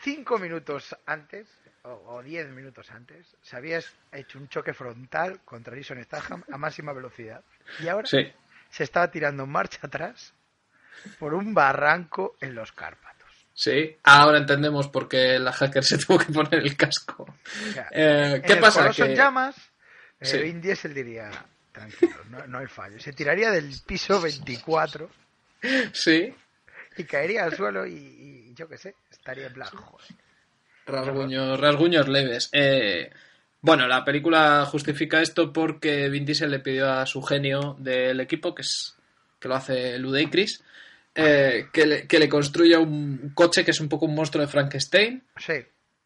cinco minutos antes, o, o diez minutos antes, se había hecho un choque frontal contra Jason Statham a máxima velocidad. Y ahora Sí. se estaba tirando en marcha atrás por un barranco en los Cárpatos. Sí, ahora entendemos por qué la hacker se tuvo que poner el casco. O sea, Eh, en ¿Qué el pasa? En Que- llamas, eh, Sí. Vin Diesel diría, tranquilo, no, no hay fallo. Se tiraría del piso 24 Sí, y caería al suelo y, y yo qué sé, estaría en plan, joder. rasguños, rasguños leves. Eh, bueno, la película justifica esto porque Vin Diesel le pidió a su genio del equipo, que es que lo hace Ludacris, eh, que, le, que le construya un coche que es un poco un monstruo de Frankenstein. Sí,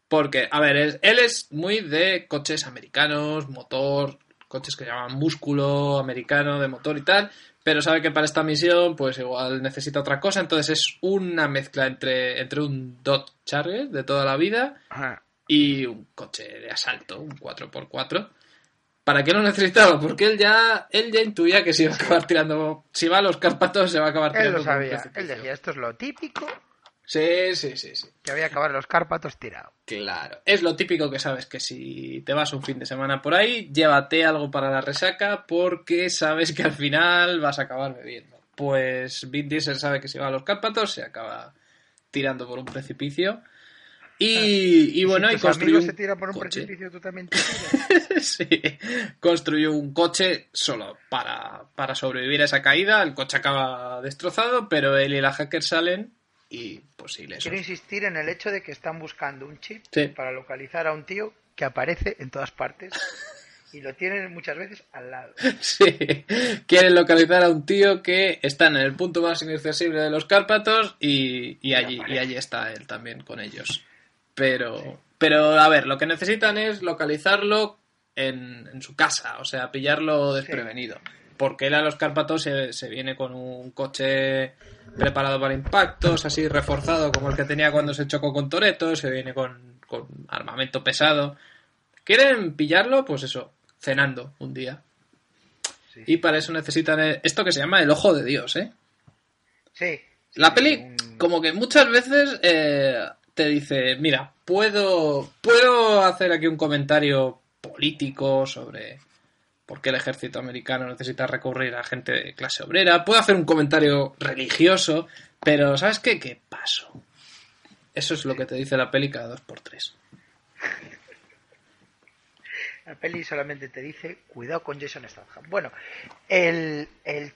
Porque, a ver, es- él es muy de coches americanos, motor, coches que llaman músculo americano de motor y tal, pero sabe que para esta misión, pues igual necesita otra cosa, entonces es una mezcla entre, entre un Dodge Charger de toda la vida Ajá. y un coche de asalto, un 4x4. ¿Para qué lo necesitaba? Porque él ya, él ya intuía que se iba a acabar tirando, si va a los Cárpatos se va a acabar él tirando lo por un sabía. Él precipicio. decía, esto es lo típico Sí, sí, sí, sí. que había que acabar los Cárpatos tirado. Claro, es lo típico que sabes que si te vas un fin de semana por ahí, llévate algo para la resaca porque sabes que al final vas a acabar bebiendo. Pues Vin Diesel sabe que si va a los Cárpatos se acaba tirando por un precipicio. Y, y bueno, si y construyó se tiran por un coche. precipicio, tú también te tiras. sí, construyó un coche solo para, para sobrevivir a esa caída. El coche acaba destrozado, pero él y la hacker salen y pues sí, les Quiero insistir en el hecho de que están buscando un chip Sí. para localizar a un tío que aparece en todas partes y lo tienen muchas veces al lado. Sí, quieren localizar a un tío que está en el punto más inaccesible de los Cárpatos y, y allí, y allí está él también con ellos. Pero, pero a ver, lo que necesitan es localizarlo en, en su casa, o sea, pillarlo desprevenido. Porque él a los Cárpatos se, se viene con un coche preparado para impactos, así reforzado como el que tenía cuando se chocó con Toreto, se viene con, con armamento pesado. ¿Quieren pillarlo? Pues eso, cenando un día. Sí. Y para eso necesitan esto que se llama el ojo de Dios, ¿eh? Sí. La peli como que muchas veces eh, te dice, mira, puedo, puedo hacer aquí un comentario político sobre por qué el ejército americano necesita recurrir a gente de clase obrera, puedo hacer un comentario religioso, pero ¿sabes qué? ¿Qué paso? Eso es lo que te dice la peli cada dos por tres. La peli solamente te dice, cuidado con Jason Statham. Bueno, el, el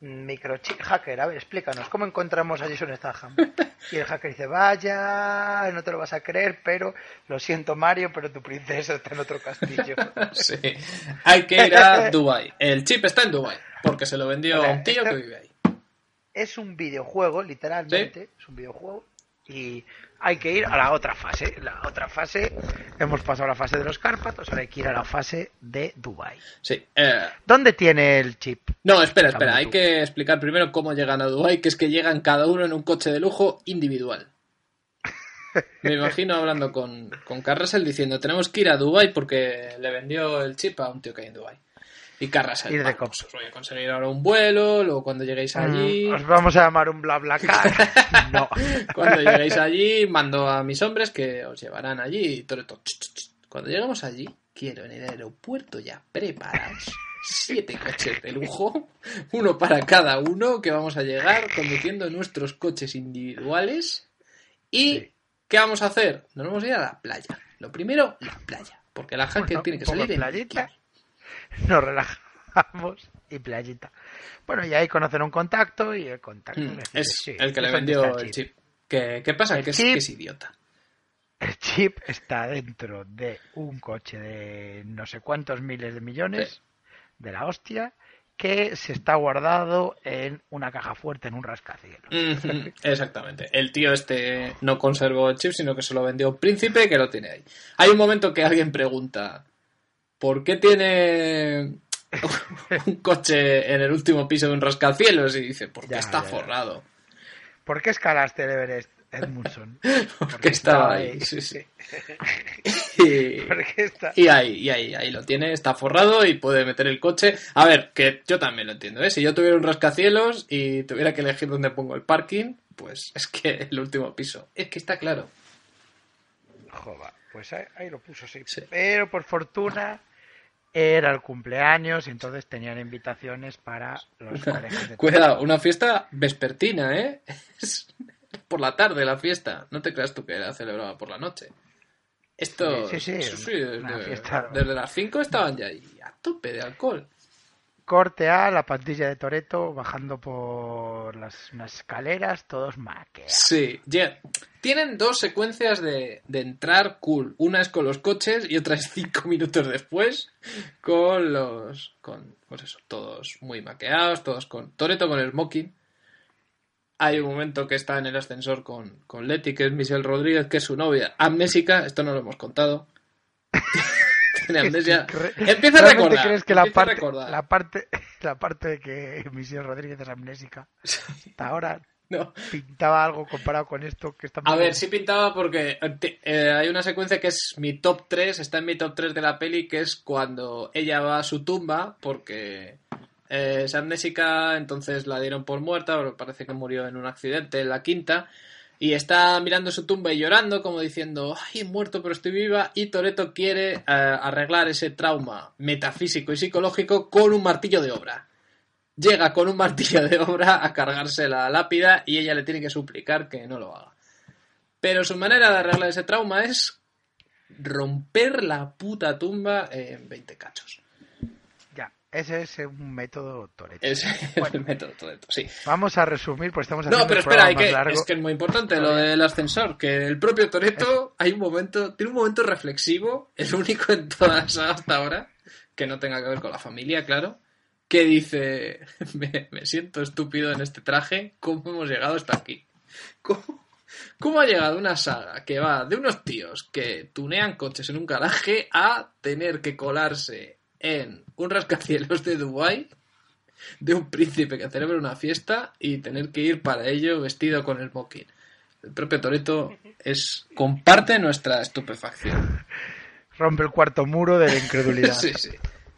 microchip hacker, a ver, explícanos, ¿cómo encontramos a Jason Statham? Y el hacker dice, vaya, no te lo vas a creer, pero lo siento Mario, pero tu princesa está en otro castillo. sí, hay que ir a Dubai. El chip está en Dubai, porque se lo vendió a un tío Este- que vive ahí. es un videojuego, literalmente, es un videojuego, y hay que ir a la otra fase. La otra fase, hemos pasado la fase de los Cárpatos, ahora hay que ir a la fase de Dubai. Sí. eh, ¿Dónde tiene el chip? no, espera, espera. Hay que explicar primero cómo llegan a Dubai, que es que llegan cada uno en un coche de lujo individual. Me imagino hablando con, con Carrasel diciendo, tenemos que ir a Dubai porque le vendió el chip a un tío que hay en Dubai. Y Carrasel, Ir de "Ah, cop- pues os voy a conseguir ahora un vuelo, luego cuando lleguéis allí... Mm, Os vamos a llamar un bla bla car. No. Cuando lleguéis allí, mando a mis hombres que os llevarán allí y todo ch. Cuando lleguemos allí, quiero en el aeropuerto ya preparados siete coches de lujo, uno para cada uno, que vamos a llegar conduciendo nuestros coches individuales. ¿Y Sí. qué vamos a hacer? Nos vamos a ir a la playa. Lo primero, la playa. Porque la gente Bueno, tiene que salir en playita. Nos relajamos y playita. Bueno, y ahí conocen un contacto y el contacto. Mm, Es sí, el que le vendió el chip. ¿Qué, qué pasa? El que es, que es idiota. El chip está dentro de un coche de no sé cuántos miles de millones Sí. de la hostia que se está guardado en una caja fuerte en un rascacielos. Exactamente. El tío este no conservó el chip, sino que se lo vendió a un príncipe que lo tiene ahí. Hay un momento que alguien pregunta, ¿por qué tiene un coche en el último piso de un rascacielos? Y dice, porque Ya, está ya. forrado. ¿Por qué escalaste el Everest, Edmundson? Porque estaba ahí. sí, sí. Y, ¿Por qué está? y ahí, y ahí, ahí lo tiene, está forrado y puede meter el coche. A ver, que yo también lo entiendo, ¿eh? Si yo tuviera un rascacielos y tuviera que elegir dónde pongo el parking, pues es que el último piso. Es que está claro. Joder, pues ahí, ahí lo puso, sí. Sí. Pero por fortuna era el cumpleaños y entonces tenían invitaciones para los colegios de Cuidado, una fiesta vespertina, ¿eh? Es por la tarde la fiesta. No te creas tú que era celebrada por la noche. Esto, Sí, sí, sí, desde, una fiesta. desde las 5 estaban ya ahí a tope de alcohol. Corte a la pantilla de Toreto bajando por las unas escaleras, todos maqueados. Sí, ya- tienen dos secuencias de, de entrar cool. Una es con los coches y otra es cinco minutos después con los. con. pues eso, todos muy maqueados, todos con. Toreto con el smoking. Hay un momento que está en el ascensor con, con Leti, que es Michelle Rodríguez, que es su novia. Amnésica, esto no lo hemos contado. Tiene amnesia. Empieza a ¿Realmente recordar. crees que la parte, la parte, la parte de que Michelle Rodríguez es amnésica hasta ahora No. pintaba algo comparado con esto que está A ver, sí pintaba porque eh, hay una secuencia que es mi top 3, está en mi top 3 de la peli, que es cuando ella va a su tumba porque eh, es amnésica, entonces la dieron por muerta, pero parece que murió en un accidente en la quinta, y está mirando su tumba y llorando como diciendo, ay, muerto pero estoy viva, y Toreto quiere eh, arreglar ese trauma metafísico y psicológico con un martillo de obra llega con un martillo de obra a cargarse la lápida y ella le tiene que suplicar que no lo haga. Pero su manera de arreglar ese trauma es romper la puta tumba en 20 cachos. Ese es un método Toreto. Es Bueno. el método Toretto, sí. Vamos a resumir, pues estamos haciendo No, pero espera, hay que, largo. es que es muy importante lo del ascensor, que el propio Toreto hay un momento, tiene un momento reflexivo, el único en toda la saga hasta ahora, que no tenga que ver con la familia, claro, que dice, me, me siento estúpido en este traje, ¿cómo hemos llegado hasta aquí? ¿Cómo, cómo ha llegado una saga que va de unos tíos que tunean coches en un garaje a tener que colarse en un rascacielos de Dubái de un príncipe que celebra una fiesta y tener que ir para ello vestido con el smoking. El propio Toreto es comparte nuestra estupefacción. Rompe el cuarto muro de la incredulidad. sí, sí.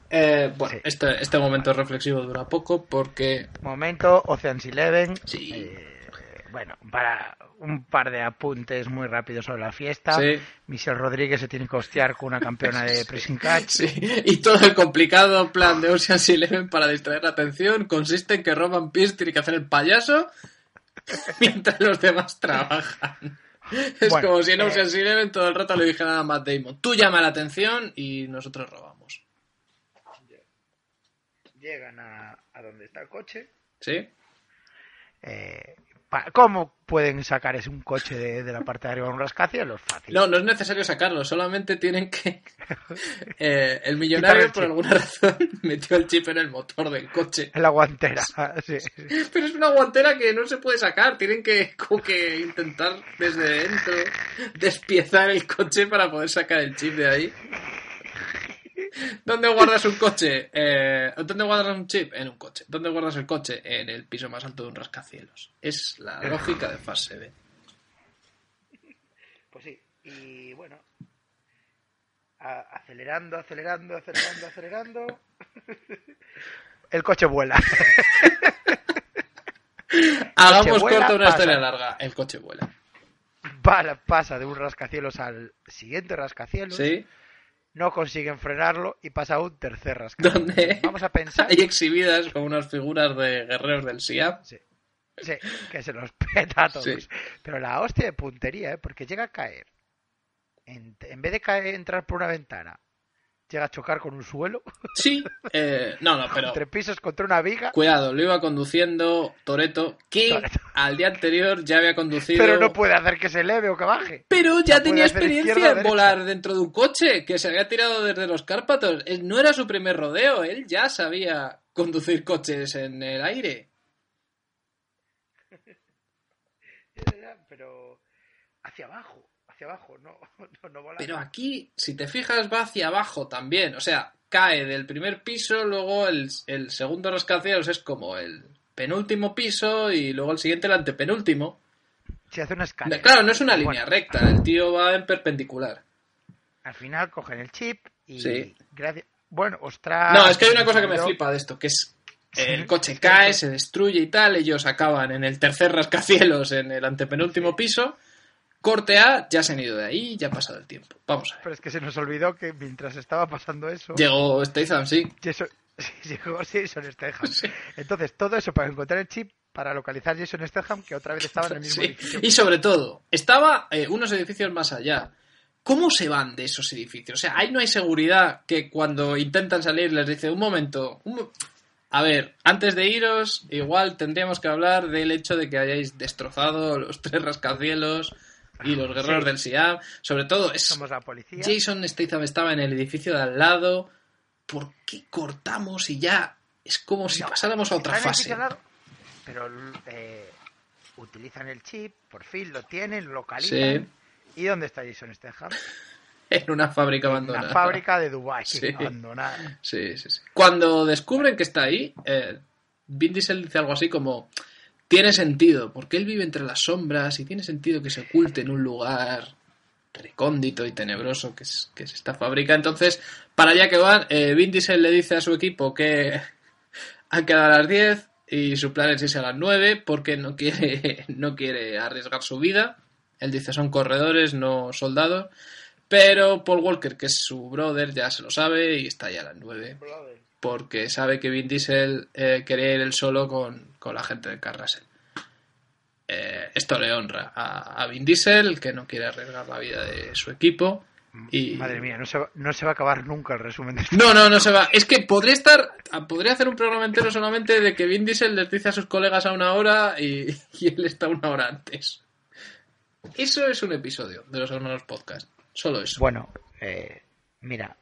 Eh, bueno, Sí. Este, este momento reflexivo dura poco porque Momento, Ocean's Eleven. Sí. eh, bueno, para un par de apuntes muy rápidos sobre la fiesta. Sí. Michelle Rodríguez se tiene que hostiar con una campeona de pressing catch. Sí, y todo el complicado plan de Ocean's Eleven para distraer la atención consiste en que Roman Pierce tiene que hacer el payaso mientras los demás trabajan. Es Bueno, como si en eh, Ocean's Eleven todo el rato le dijeran a Matt Damon, tú llama la atención y nosotros robamos. Llegan a, a donde está el coche. ¿Sí? Eh, ¿Cómo pueden sacar ese un coche de, de la parte de arriba de un rascacielos? Fácil. No, no es necesario sacarlo, solamente tienen que... Eh, el millonario, por alguna razón, metió el chip en el motor del coche. En la guantera. sí. Pero es una guantera que no se puede sacar. Tienen que, como que intentar desde dentro despiezar el coche para poder sacar el chip de ahí. ¿Dónde guardas un coche? Eh, ¿Dónde guardas un chip? En un coche. ¿Dónde guardas el coche? En el piso más alto de un rascacielos. Es la lógica de fase B. Pues sí. Y bueno. acelerando, acelerando, acelerando, acelerando. el coche vuela. Hagamos corta una pasa. historia larga. El coche vuela. Va- pasa de un rascacielos al siguiente rascacielos. ¿Sí? No consiguen frenarlo y pasa un tercer rascacielos. Donde Vamos a pensar. hay exhibidas como unas figuras de guerreros del SIAP. Sí, sí, que se los peta a todos. Sí. Pero la hostia de puntería, ¿eh? porque llega a caer. En, en vez de caer, entrar por una ventana, llega a chocar con un suelo, Sí, eh, no, no, pero entre pisos contra una viga, cuidado, lo iba conduciendo Toreto, que Toretto. al día anterior ya había conducido. pero no puede hacer que se eleve o que baje. Pero ya no tenía experiencia en volar dentro de un coche, que se había tirado desde los Cárpatos. Él no era su primer rodeo, él ya sabía conducir coches en el aire. Pero hacia abajo, hacia abajo, no, no, no vola. Pero aquí, si te fijas, va hacia abajo también. O sea, cae del primer piso, luego el, el segundo rascacielos es como el penúltimo piso y luego el siguiente el antepenúltimo. Se hace una escalera. Claro, no es una Bueno, línea recta, el tío va en perpendicular. Al final cogen el chip y Sí. gracias. Bueno, ostras. No, es que hay una cosa que me flipa de esto, que es el coche cae, se destruye y tal, ellos acaban en el tercer rascacielos, en el antepenúltimo piso, corte A, ya se han ido de ahí, ya ha pasado el tiempo. Vamos a ver. Pero es que se nos olvidó que mientras estaba pasando eso, Llegó Statham, sí. Jason, llegó Jason Statham. Sí. Entonces, todo eso para encontrar el chip, para localizar Jason Statham, que otra vez estaba en el mismo Sí. edificio. Y sobre todo, estaba eh, unos edificios más allá. ¿Cómo se van de esos edificios? O sea, ahí no hay seguridad que cuando intentan salir les dice, un momento, un mo-". a ver, antes de iros, igual tendríamos que hablar del hecho de que hayáis destrozado los tres rascacielos y los guerreros Sí. del Siam. Sobre todo, es Somos la policía. Jason Statham estaba en el edificio de al lado. ¿Por qué cortamos y ya? Es como si No, pasáramos a otra fase. lado, Pero eh, utilizan el chip, por fin lo tienen, lo localizan. Sí. ¿Y dónde está Jason Statham? En una fábrica En abandonada. Una fábrica de Dubái, Sí. abandonada. Sí, sí, sí. Cuando descubren que está ahí, eh, Vin Diesel dice algo así como: Tiene sentido, porque él vive entre las sombras y tiene sentido que se oculte en un lugar recóndito y tenebroso que es, que es esta fábrica. Entonces, para allá que van, eh, Vin Diesel le dice a su equipo que han quedado a las 10 y su plan es irse a las 9 porque no quiere, no quiere arriesgar su vida. Él dice: Son corredores, no soldados. Pero Paul Walker, que es su brother, ya se lo sabe y está ya a las 9 porque sabe que Vin Diesel eh, quería ir él solo con, con la gente de Carrasel. Eh, esto le honra a, a Vin Diesel, que no quiere arriesgar la vida de su equipo. Y... Madre mía, no se, va, no se va a acabar nunca el resumen de esto. No, no, no se va. Es que podría estar, podría hacer un programa entero solamente de que Vin Diesel les dice a sus colegas a una hora y, y él está una hora antes. Eso es un episodio de los hermanos podcast. Solo eso. Bueno, eh, mira,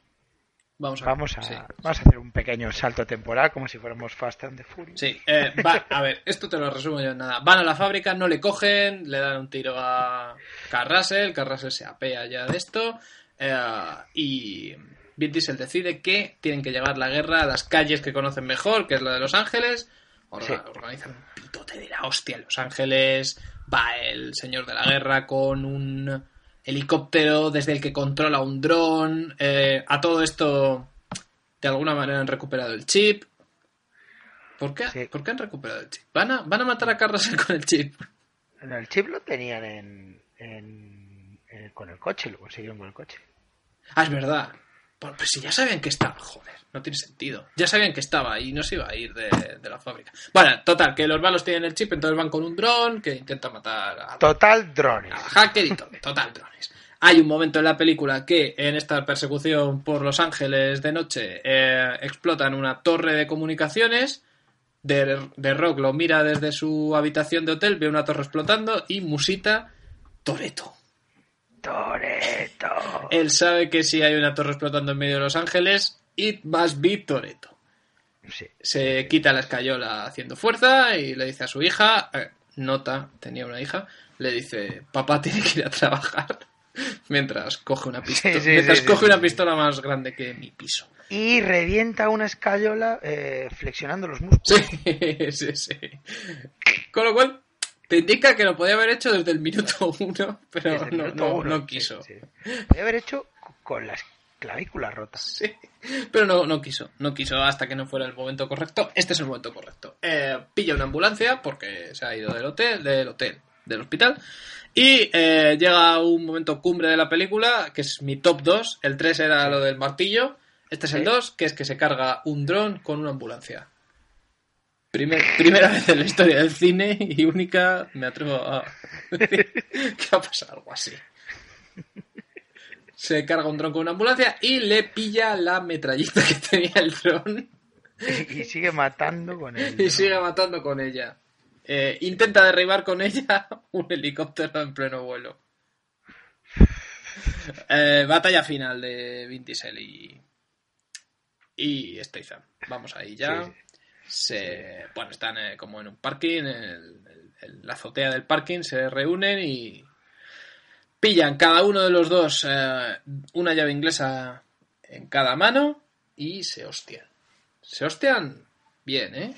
vamos a, vamos a, sí. vamos a hacer un pequeño salto temporal como si fuéramos Fast and the Furious. Sí, eh, va, a ver, esto te lo resumo yo en nada. Van a la fábrica, no le cogen, le dan un tiro a Carrasel, Carrasel se apea ya de esto eh, y Vin Diesel decide que tienen que llevar la guerra a las calles que conocen mejor, que es la de Los Ángeles. Orga- Sí. Organizan un pitote de la hostia en Los Ángeles. Va el señor de la guerra con un helicóptero desde el que controla un dron. Eh, a todo esto, de alguna manera han recuperado el chip. ¿Por qué, Sí. ¿Por qué han recuperado el chip? ¿Van a, van a matar a Carrasel con el chip? No, el chip lo tenían en, en- en- con el coche, lo consiguieron con el coche. Ah, es verdad. Pues, pues si ya sabían que estaba, joder, no tiene sentido. Ya sabían que estaba y no se iba a ir de, de la fábrica. Bueno, total, que los malos tienen el chip, entonces van con un dron que intenta matar a, Total drones. a hacker y todo. Total, drones. Hay un momento en la película que en esta persecución por Los Ángeles de noche eh, explotan una torre de comunicaciones. De, de Rock lo mira desde su habitación de hotel, ve una torre explotando y musita Toreto. Toreto. Él sabe que si hay una torre explotando en medio de Los Ángeles, it must be Toreto. Sí. Se quita la escayola haciendo fuerza y le dice a su hija, eh, Nota, tenía una hija, le dice, papá tiene que ir a trabajar. Mientras coge una pistola, mientras coge una pistola más grande que mi piso. Y revienta una escayola eh, flexionando los músculos. Sí, sí, sí. Con lo cual, te indica que lo podía haber hecho desde el minuto uno, pero no, minuto no, uno. no Sí, quiso. sí. Podría haber hecho con las clavículas rotas. Sí, pero no, no quiso, no quiso hasta que no fuera el momento correcto. Este es el momento correcto. Eh, pilla una ambulancia porque se ha ido del hotel, del hotel, del hospital. Y eh, llega un momento cumbre de la película, que es mi top 2. El 3 era lo del martillo. Este es el Sí. 2, que es que se carga un dron con una ambulancia. Primer- primera vez en la historia del cine y única, me atrevo a decir que va a pasar algo así. Se carga un dron con una ambulancia y le pilla la metrallita que tenía el dron Y sigue matando con él. y sigue matando con ella. Eh, intenta derribar con ella un helicóptero en pleno vuelo. Eh, batalla final de Vin Diesel y, y Statham. Vamos ahí ya. Sí, Se, bueno, están eh, como en un parking, en la azotea del parking, se reúnen y pillan cada uno de los dos eh, una llave inglesa en cada mano y se hostian. Se hostian bien, ¿eh?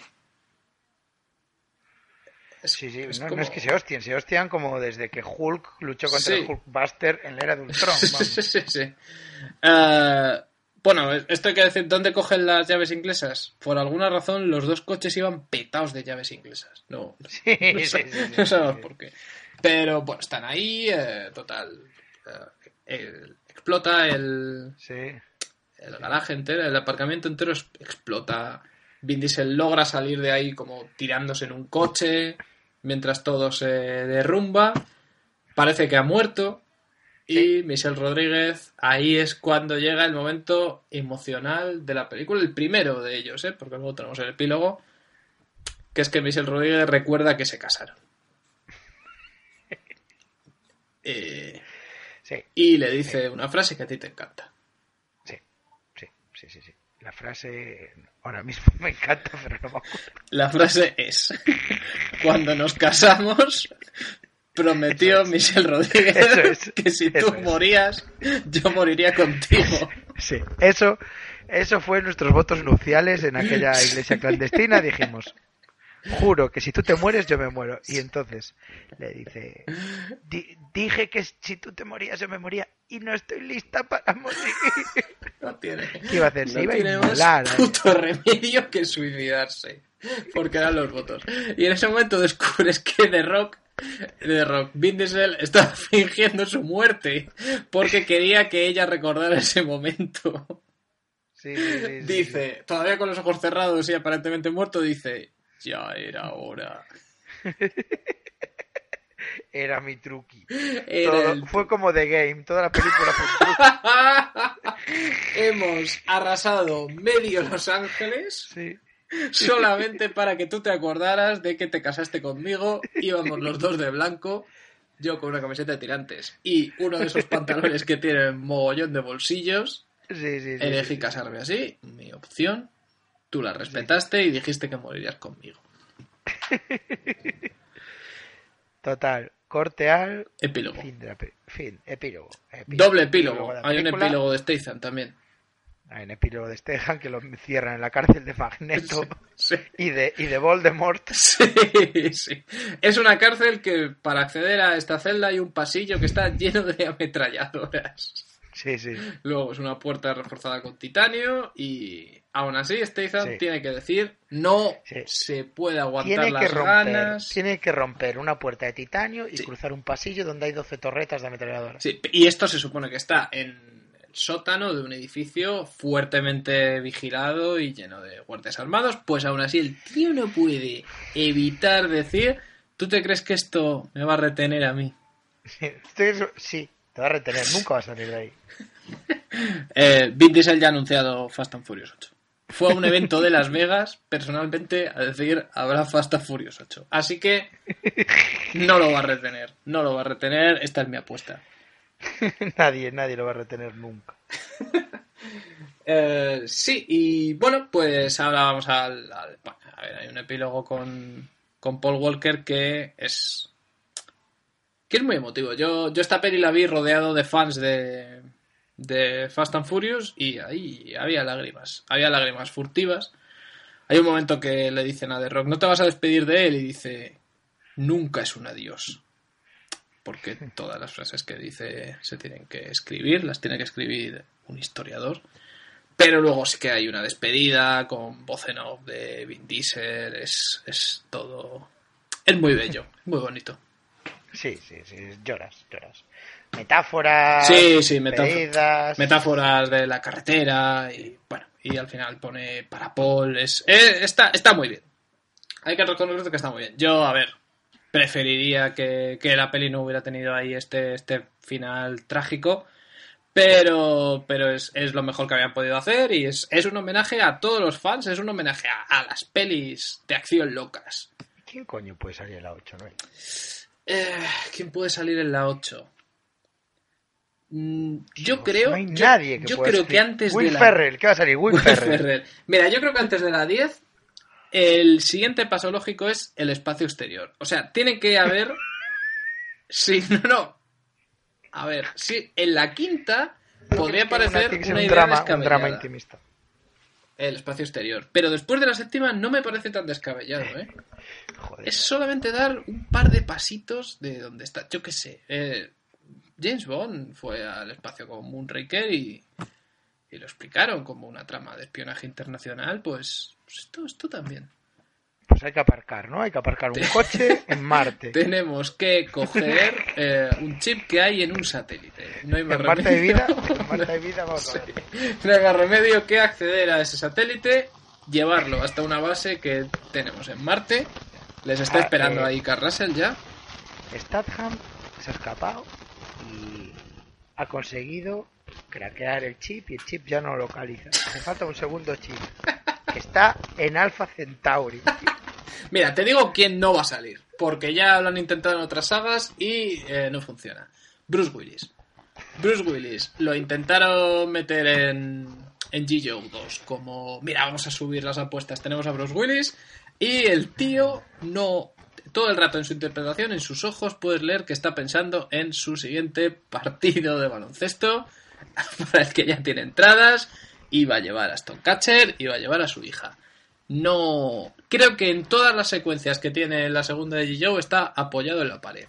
Es- Sí, sí, es no, es que se hostien, se hostian como desde que Hulk luchó contra Sí. el Hulkbuster en la era de Ultron. Sí, vamos. sí, sí, sí. Eh, bueno, esto hay que decir, ¿dónde cogen las llaves inglesas? Por alguna razón los dos coches iban petados de llaves inglesas. No, no, Sí, no sí, sé- sí, sí, no sí, sabemos por qué. Pero bueno, están ahí, eh, total. eh, el- explota el, Sí. el garaje entero, el aparcamiento entero explota. Vin Diesel logra salir de ahí como tirándose en un coche mientras todo se derrumba. Parece que ha muerto. Y Michelle Rodríguez, ahí es cuando llega el momento emocional de la película, el primero de ellos, ¿eh? porque luego tenemos el epílogo, que es que Michelle Rodríguez recuerda que se casaron. Eh, Sí, y le dice una frase que a ti te encanta. sí, sí, sí, sí, sí. La frase ahora mismo me encanta, pero no me acuerdo. La frase es, cuando nos casamos, prometió Michelle Rodríguez es, que si tú es. morías, yo moriría contigo. Sí, eso, eso fue nuestros votos nupciales en aquella iglesia clandestina. Dijimos, juro que si tú te mueres, yo me muero. Y entonces le dice, "Di- dije que si tú te morías, yo me moría y no estoy lista para morir. No tiene, ¿Qué iba a hacer? Se no iba a inmolar, más ¿eh? puto remedio que suicidarse. Porque eran los votos. Y en ese momento descubres que The Rock, The Rock, Vin Diesel estaba fingiendo su muerte porque quería que ella recordara ese momento. Sí, sí, sí, Dice, todavía con los ojos cerrados y aparentemente muerto, dice, ya era hora. Era mi truqui. Era Todo- el- Fue como The Game, toda la película fue. Hemos arrasado medio Los Ángeles Sí. solamente para que tú te acordaras de que te casaste conmigo, íbamos los dos de blanco, yo con una camiseta de tirantes y uno de esos pantalones que tienen mogollón de bolsillos, Sí, sí, sí, elegí casarme así, mi opción, tú la respetaste y dijiste que morirías conmigo. Total, corte al Epílogo. fin de la fin, epílogo. epílogo. Doble epílogo. la Hay un epílogo de Statham también. Un epílogo de Stehan que lo cierran en la cárcel de Magneto Sí. y de y de Voldemort. Sí, sí. Es una cárcel que para acceder a esta celda hay un pasillo que está lleno de ametralladoras. Sí, sí. Luego es una puerta reforzada con titanio y aún así Statham Sí. tiene que decir no Sí. se puede aguantar Tiene que, las romper, ganas. tiene que romper una puerta de titanio y Sí. cruzar un pasillo donde hay 12 torretas de ametralladora. Sí, y esto se supone que está en sótano de un edificio fuertemente vigilado y lleno de guardias armados, pues aún así el tío no puede evitar decir, ¿tú te crees que esto me va a retener a mí? Sí, te va a retener, nunca vas a salir de ahí. Eh, Vin Diesel ya ha anunciado Fast and Furious 8. Fue a un evento de Las Vegas, personalmente, a decir, habrá Fast and Furious 8. Así que no lo va a retener, no lo va a retener, esta es mi apuesta. nadie, nadie lo va a retener nunca. Eh, sí, y bueno, pues ahora vamos al, A ver, hay un epílogo con, con Paul Walker que es... que es muy emotivo. Yo, yo esta peli la vi rodeado de fans de, de Fast and Furious y ahí había lágrimas. Había lágrimas furtivas. Hay un momento que le dicen a The Rock, no te vas a despedir de él y dice, nunca es un adiós. Porque todas las frases que dice se tienen que escribir, las tiene que escribir un historiador. Pero luego sí que hay una despedida con voz en off de Vin Diesel. Es, es todo. Es muy bello, muy bonito. Sí, sí, sí, lloras, lloras. Metáforas, Sí, sí, metáfo- despedidas. metáforas de la carretera y bueno, y al final pone para Paul. Es, eh, está, está muy bien. Hay que reconocer que está muy bien. Yo, a ver, preferiría que, que la peli no hubiera tenido ahí este, este final trágico. Pero, pero es, es lo mejor que habían podido hacer y es, es un homenaje a todos los fans, es un homenaje a, a las pelis de acción locas. ¿Quién coño puede salir en la 8, no? Eh, ¿Quién puede salir en la 8? Mm, yo Dios, creo, No hay yo, nadie que yo pueda creo salir. que antes Will de la Ferrell, ¿qué va a salir? Will, Will Ferrell. Ferrell. Mira, yo creo que antes de la 10 el siguiente paso lógico es el espacio exterior. O sea, tiene que haber Sí, no, no. A ver, sí, en la quinta podría una- parecer una un drama, un descabellada. drama intimista. El espacio exterior. Pero después de la séptima no me parece tan descabellado, ¿eh? Joder. Es solamente dar un par de pasitos de donde está. Yo qué sé. eh, James Bond fue al espacio con Moonraker y, y lo explicaron como una trama de espionaje internacional. Pues, pues esto, esto también. Pues hay que aparcar, ¿no? Hay que aparcar un coche en Marte. Tenemos que coger eh, un chip que hay en un satélite. No hay más En Marte remedio. vida, en Marte hay vida, vamos a ver. No hay más remedio que acceder a ese satélite, llevarlo hasta una base que tenemos en Marte. Les está Ah, esperando eh, ahí Carl Russell ya. Statham se ha escapado y ha conseguido craquear el chip y el chip ya no lo localiza. Hace falta un segundo chip está en Alpha Centauri. Mira, te digo quién no va a salir, porque ya lo han intentado en otras sagas y eh, no funciona. Bruce Willis. Bruce Willis lo intentaron meter en, en G-Joe 2 como, mira, vamos a subir las apuestas, tenemos a Bruce Willis y el tío no... Todo el rato en su interpretación, en sus ojos, puedes leer que está pensando en su siguiente partido de baloncesto, para el que ya tiene entradas, va a llevar a Stone Catcher y va a llevar a su hija no. Creo que en todas las secuencias que tiene la segunda de G-Joe está apoyado en la pared.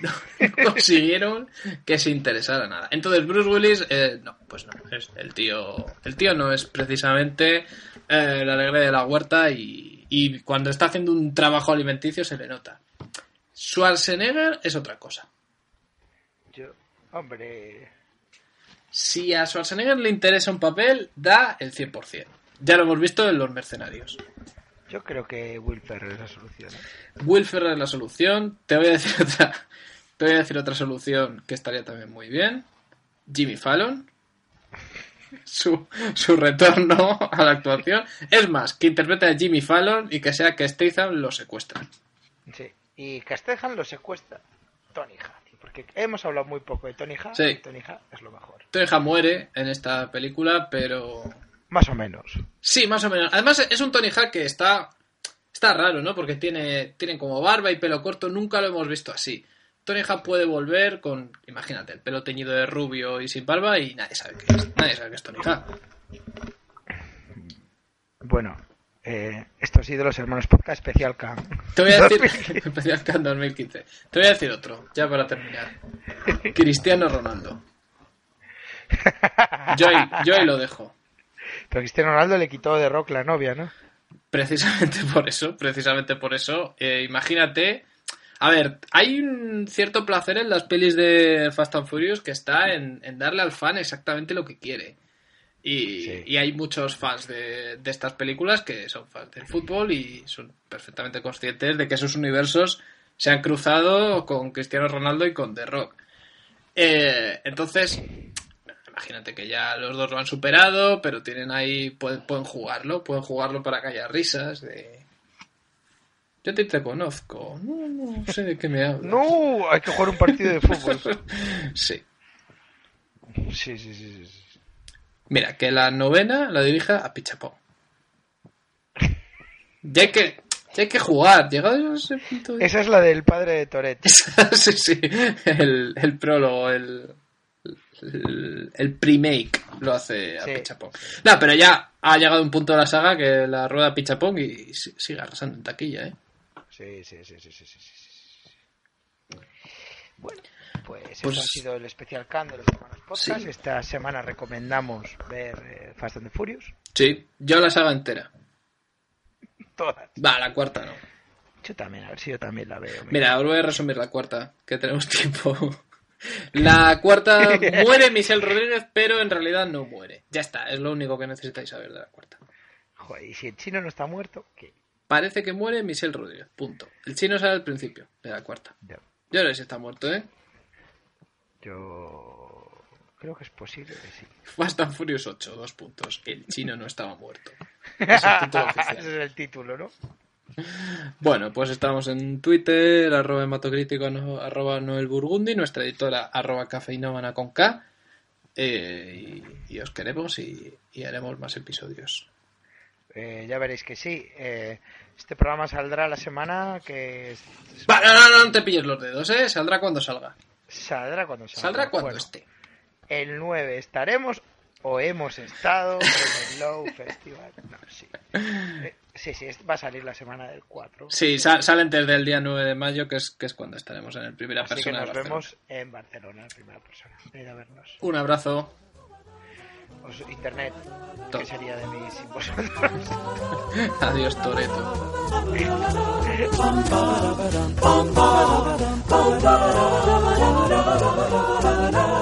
No consiguieron que se interesara nada. Entonces, Bruce Willis, eh, no, pues no. Es el tío. El tío no es precisamente eh, el alegre de la huerta y, y cuando está haciendo un trabajo alimenticio se le nota. Schwarzenegger es otra cosa. Yo, hombre, Si a Schwarzenegger le interesa un papel, da el 100%. Ya lo hemos visto en Los Mercenarios. yo creo que Will Ferrell es la solución. ¿eh? Will Ferrell es la solución. Te voy a decir otra. Te voy a decir otra solución que estaría también muy bien. Jimmy Fallon. Su, su retorno a la actuación. Es más, que interprete a Jimmy Fallon y que sea que Statham lo secuestra. Sí. Y Castejan lo secuestra Tony Ha. Hemos hablado muy poco de Tony Ha. Sí. Tony Ha es lo mejor. Tony Jaa muere en esta película, pero Más o menos. Sí, más o menos. Además, es un Tony Hawk que está. Está raro, ¿no? Porque tiene, tiene como barba y pelo corto. Nunca lo hemos visto así. Tony Hawk puede volver con. Imagínate, el pelo teñido de rubio y sin barba y nadie sabe qué es. Nadie sabe qué es Tony Hawk. Bueno, eh, esto ha sido los hermanos podcast especial. Te voy a decir. Especial Can 2015. Te voy a decir otro, ya para terminar. Cristiano Ronaldo. Yo ahí, yo ahí lo dejo. Pero Cristiano Ronaldo le quitó de rock la novia, ¿no? Precisamente por eso, precisamente por eso. Eh, imagínate. A ver, hay un cierto placer en las pelis de Fast and Furious que está en, en darle al fan exactamente lo que quiere. Y, Sí. y hay muchos fans de, de estas películas que son fans del fútbol y son perfectamente conscientes de que esos universos se han cruzado con Cristiano Ronaldo y con The Rock. Eh, entonces, imagínate que ya los dos lo han superado, pero tienen ahí, pueden, pueden jugarlo, pueden jugarlo para que haya risas de... Yo te conozco, no, no sé de qué me hablas. No, hay que jugar un partido de fútbol. Sí. Sí, sí, sí, sí, sí. Mira, que la novena la dirija a Pichapón. Ya hay que, ya hay que jugar, llegado a ese punto de- Esa es la del padre de Toretti. sí, sí, el, el prólogo, el, el, el pre-make lo hace a Sí. Pichapón. No, pero ya ha llegado un punto de la saga que la rueda a Pichapón y si- sigue arrasando en taquilla, ¿eh? Sí, sí, sí, sí, sí, sí, sí. Bueno, pues, Pues- eso ha sido el especial Can de los hermanos podcast. Sí. Esta semana recomendamos ver eh, Fast and the Furious. Sí, yo la saga entera. Todas. Va, la cuarta no. Yo también, a ver si yo también la veo. Mira, os voy a resumir la cuarta, que tenemos tiempo. La cuarta muere Michelle Rodríguez, pero en realidad no muere. Ya está, es lo único que necesitáis saber de la cuarta. Joder, y si el chino no está muerto, ¿qué? Parece que muere Michelle Rodríguez, punto. El chino sale al principio de la cuarta. Ya. Yo no sé si está muerto, ¿eh? Yo creo que es posible que sí. Fast and Furious 8, dos puntos. El chino no estaba muerto. Es el título oficial. Ese es el título, ¿no? Bueno, pues estamos en Twitter, arroba hematocrítico, no- arroba Noel Burgundi, nuestra editora, arroba cafeinómana con K. Eh, y, y os queremos y, y haremos más episodios. Eh, ya veréis que sí. Eh, este programa saldrá la semana que Va, no, no, no, te pilles los dedos, ¿eh? Saldrá cuando salga. saldrá cuando salga. Saldrá cuando Bueno, esté. El 9 estaremos o hemos estado en el Low Festival. No, sí. Eh, sí, sí, va a salir la semana del 4. Sí, sa- sale antes del día 9 de mayo, que es, que es cuando estaremos en el primera Así que persona de nos vemos en Barcelona, en primera persona. Venid a vernos. Un abrazo. Pues internet. Top. ¿Qué sería de mí sin vosotros? Adiós, Toreto.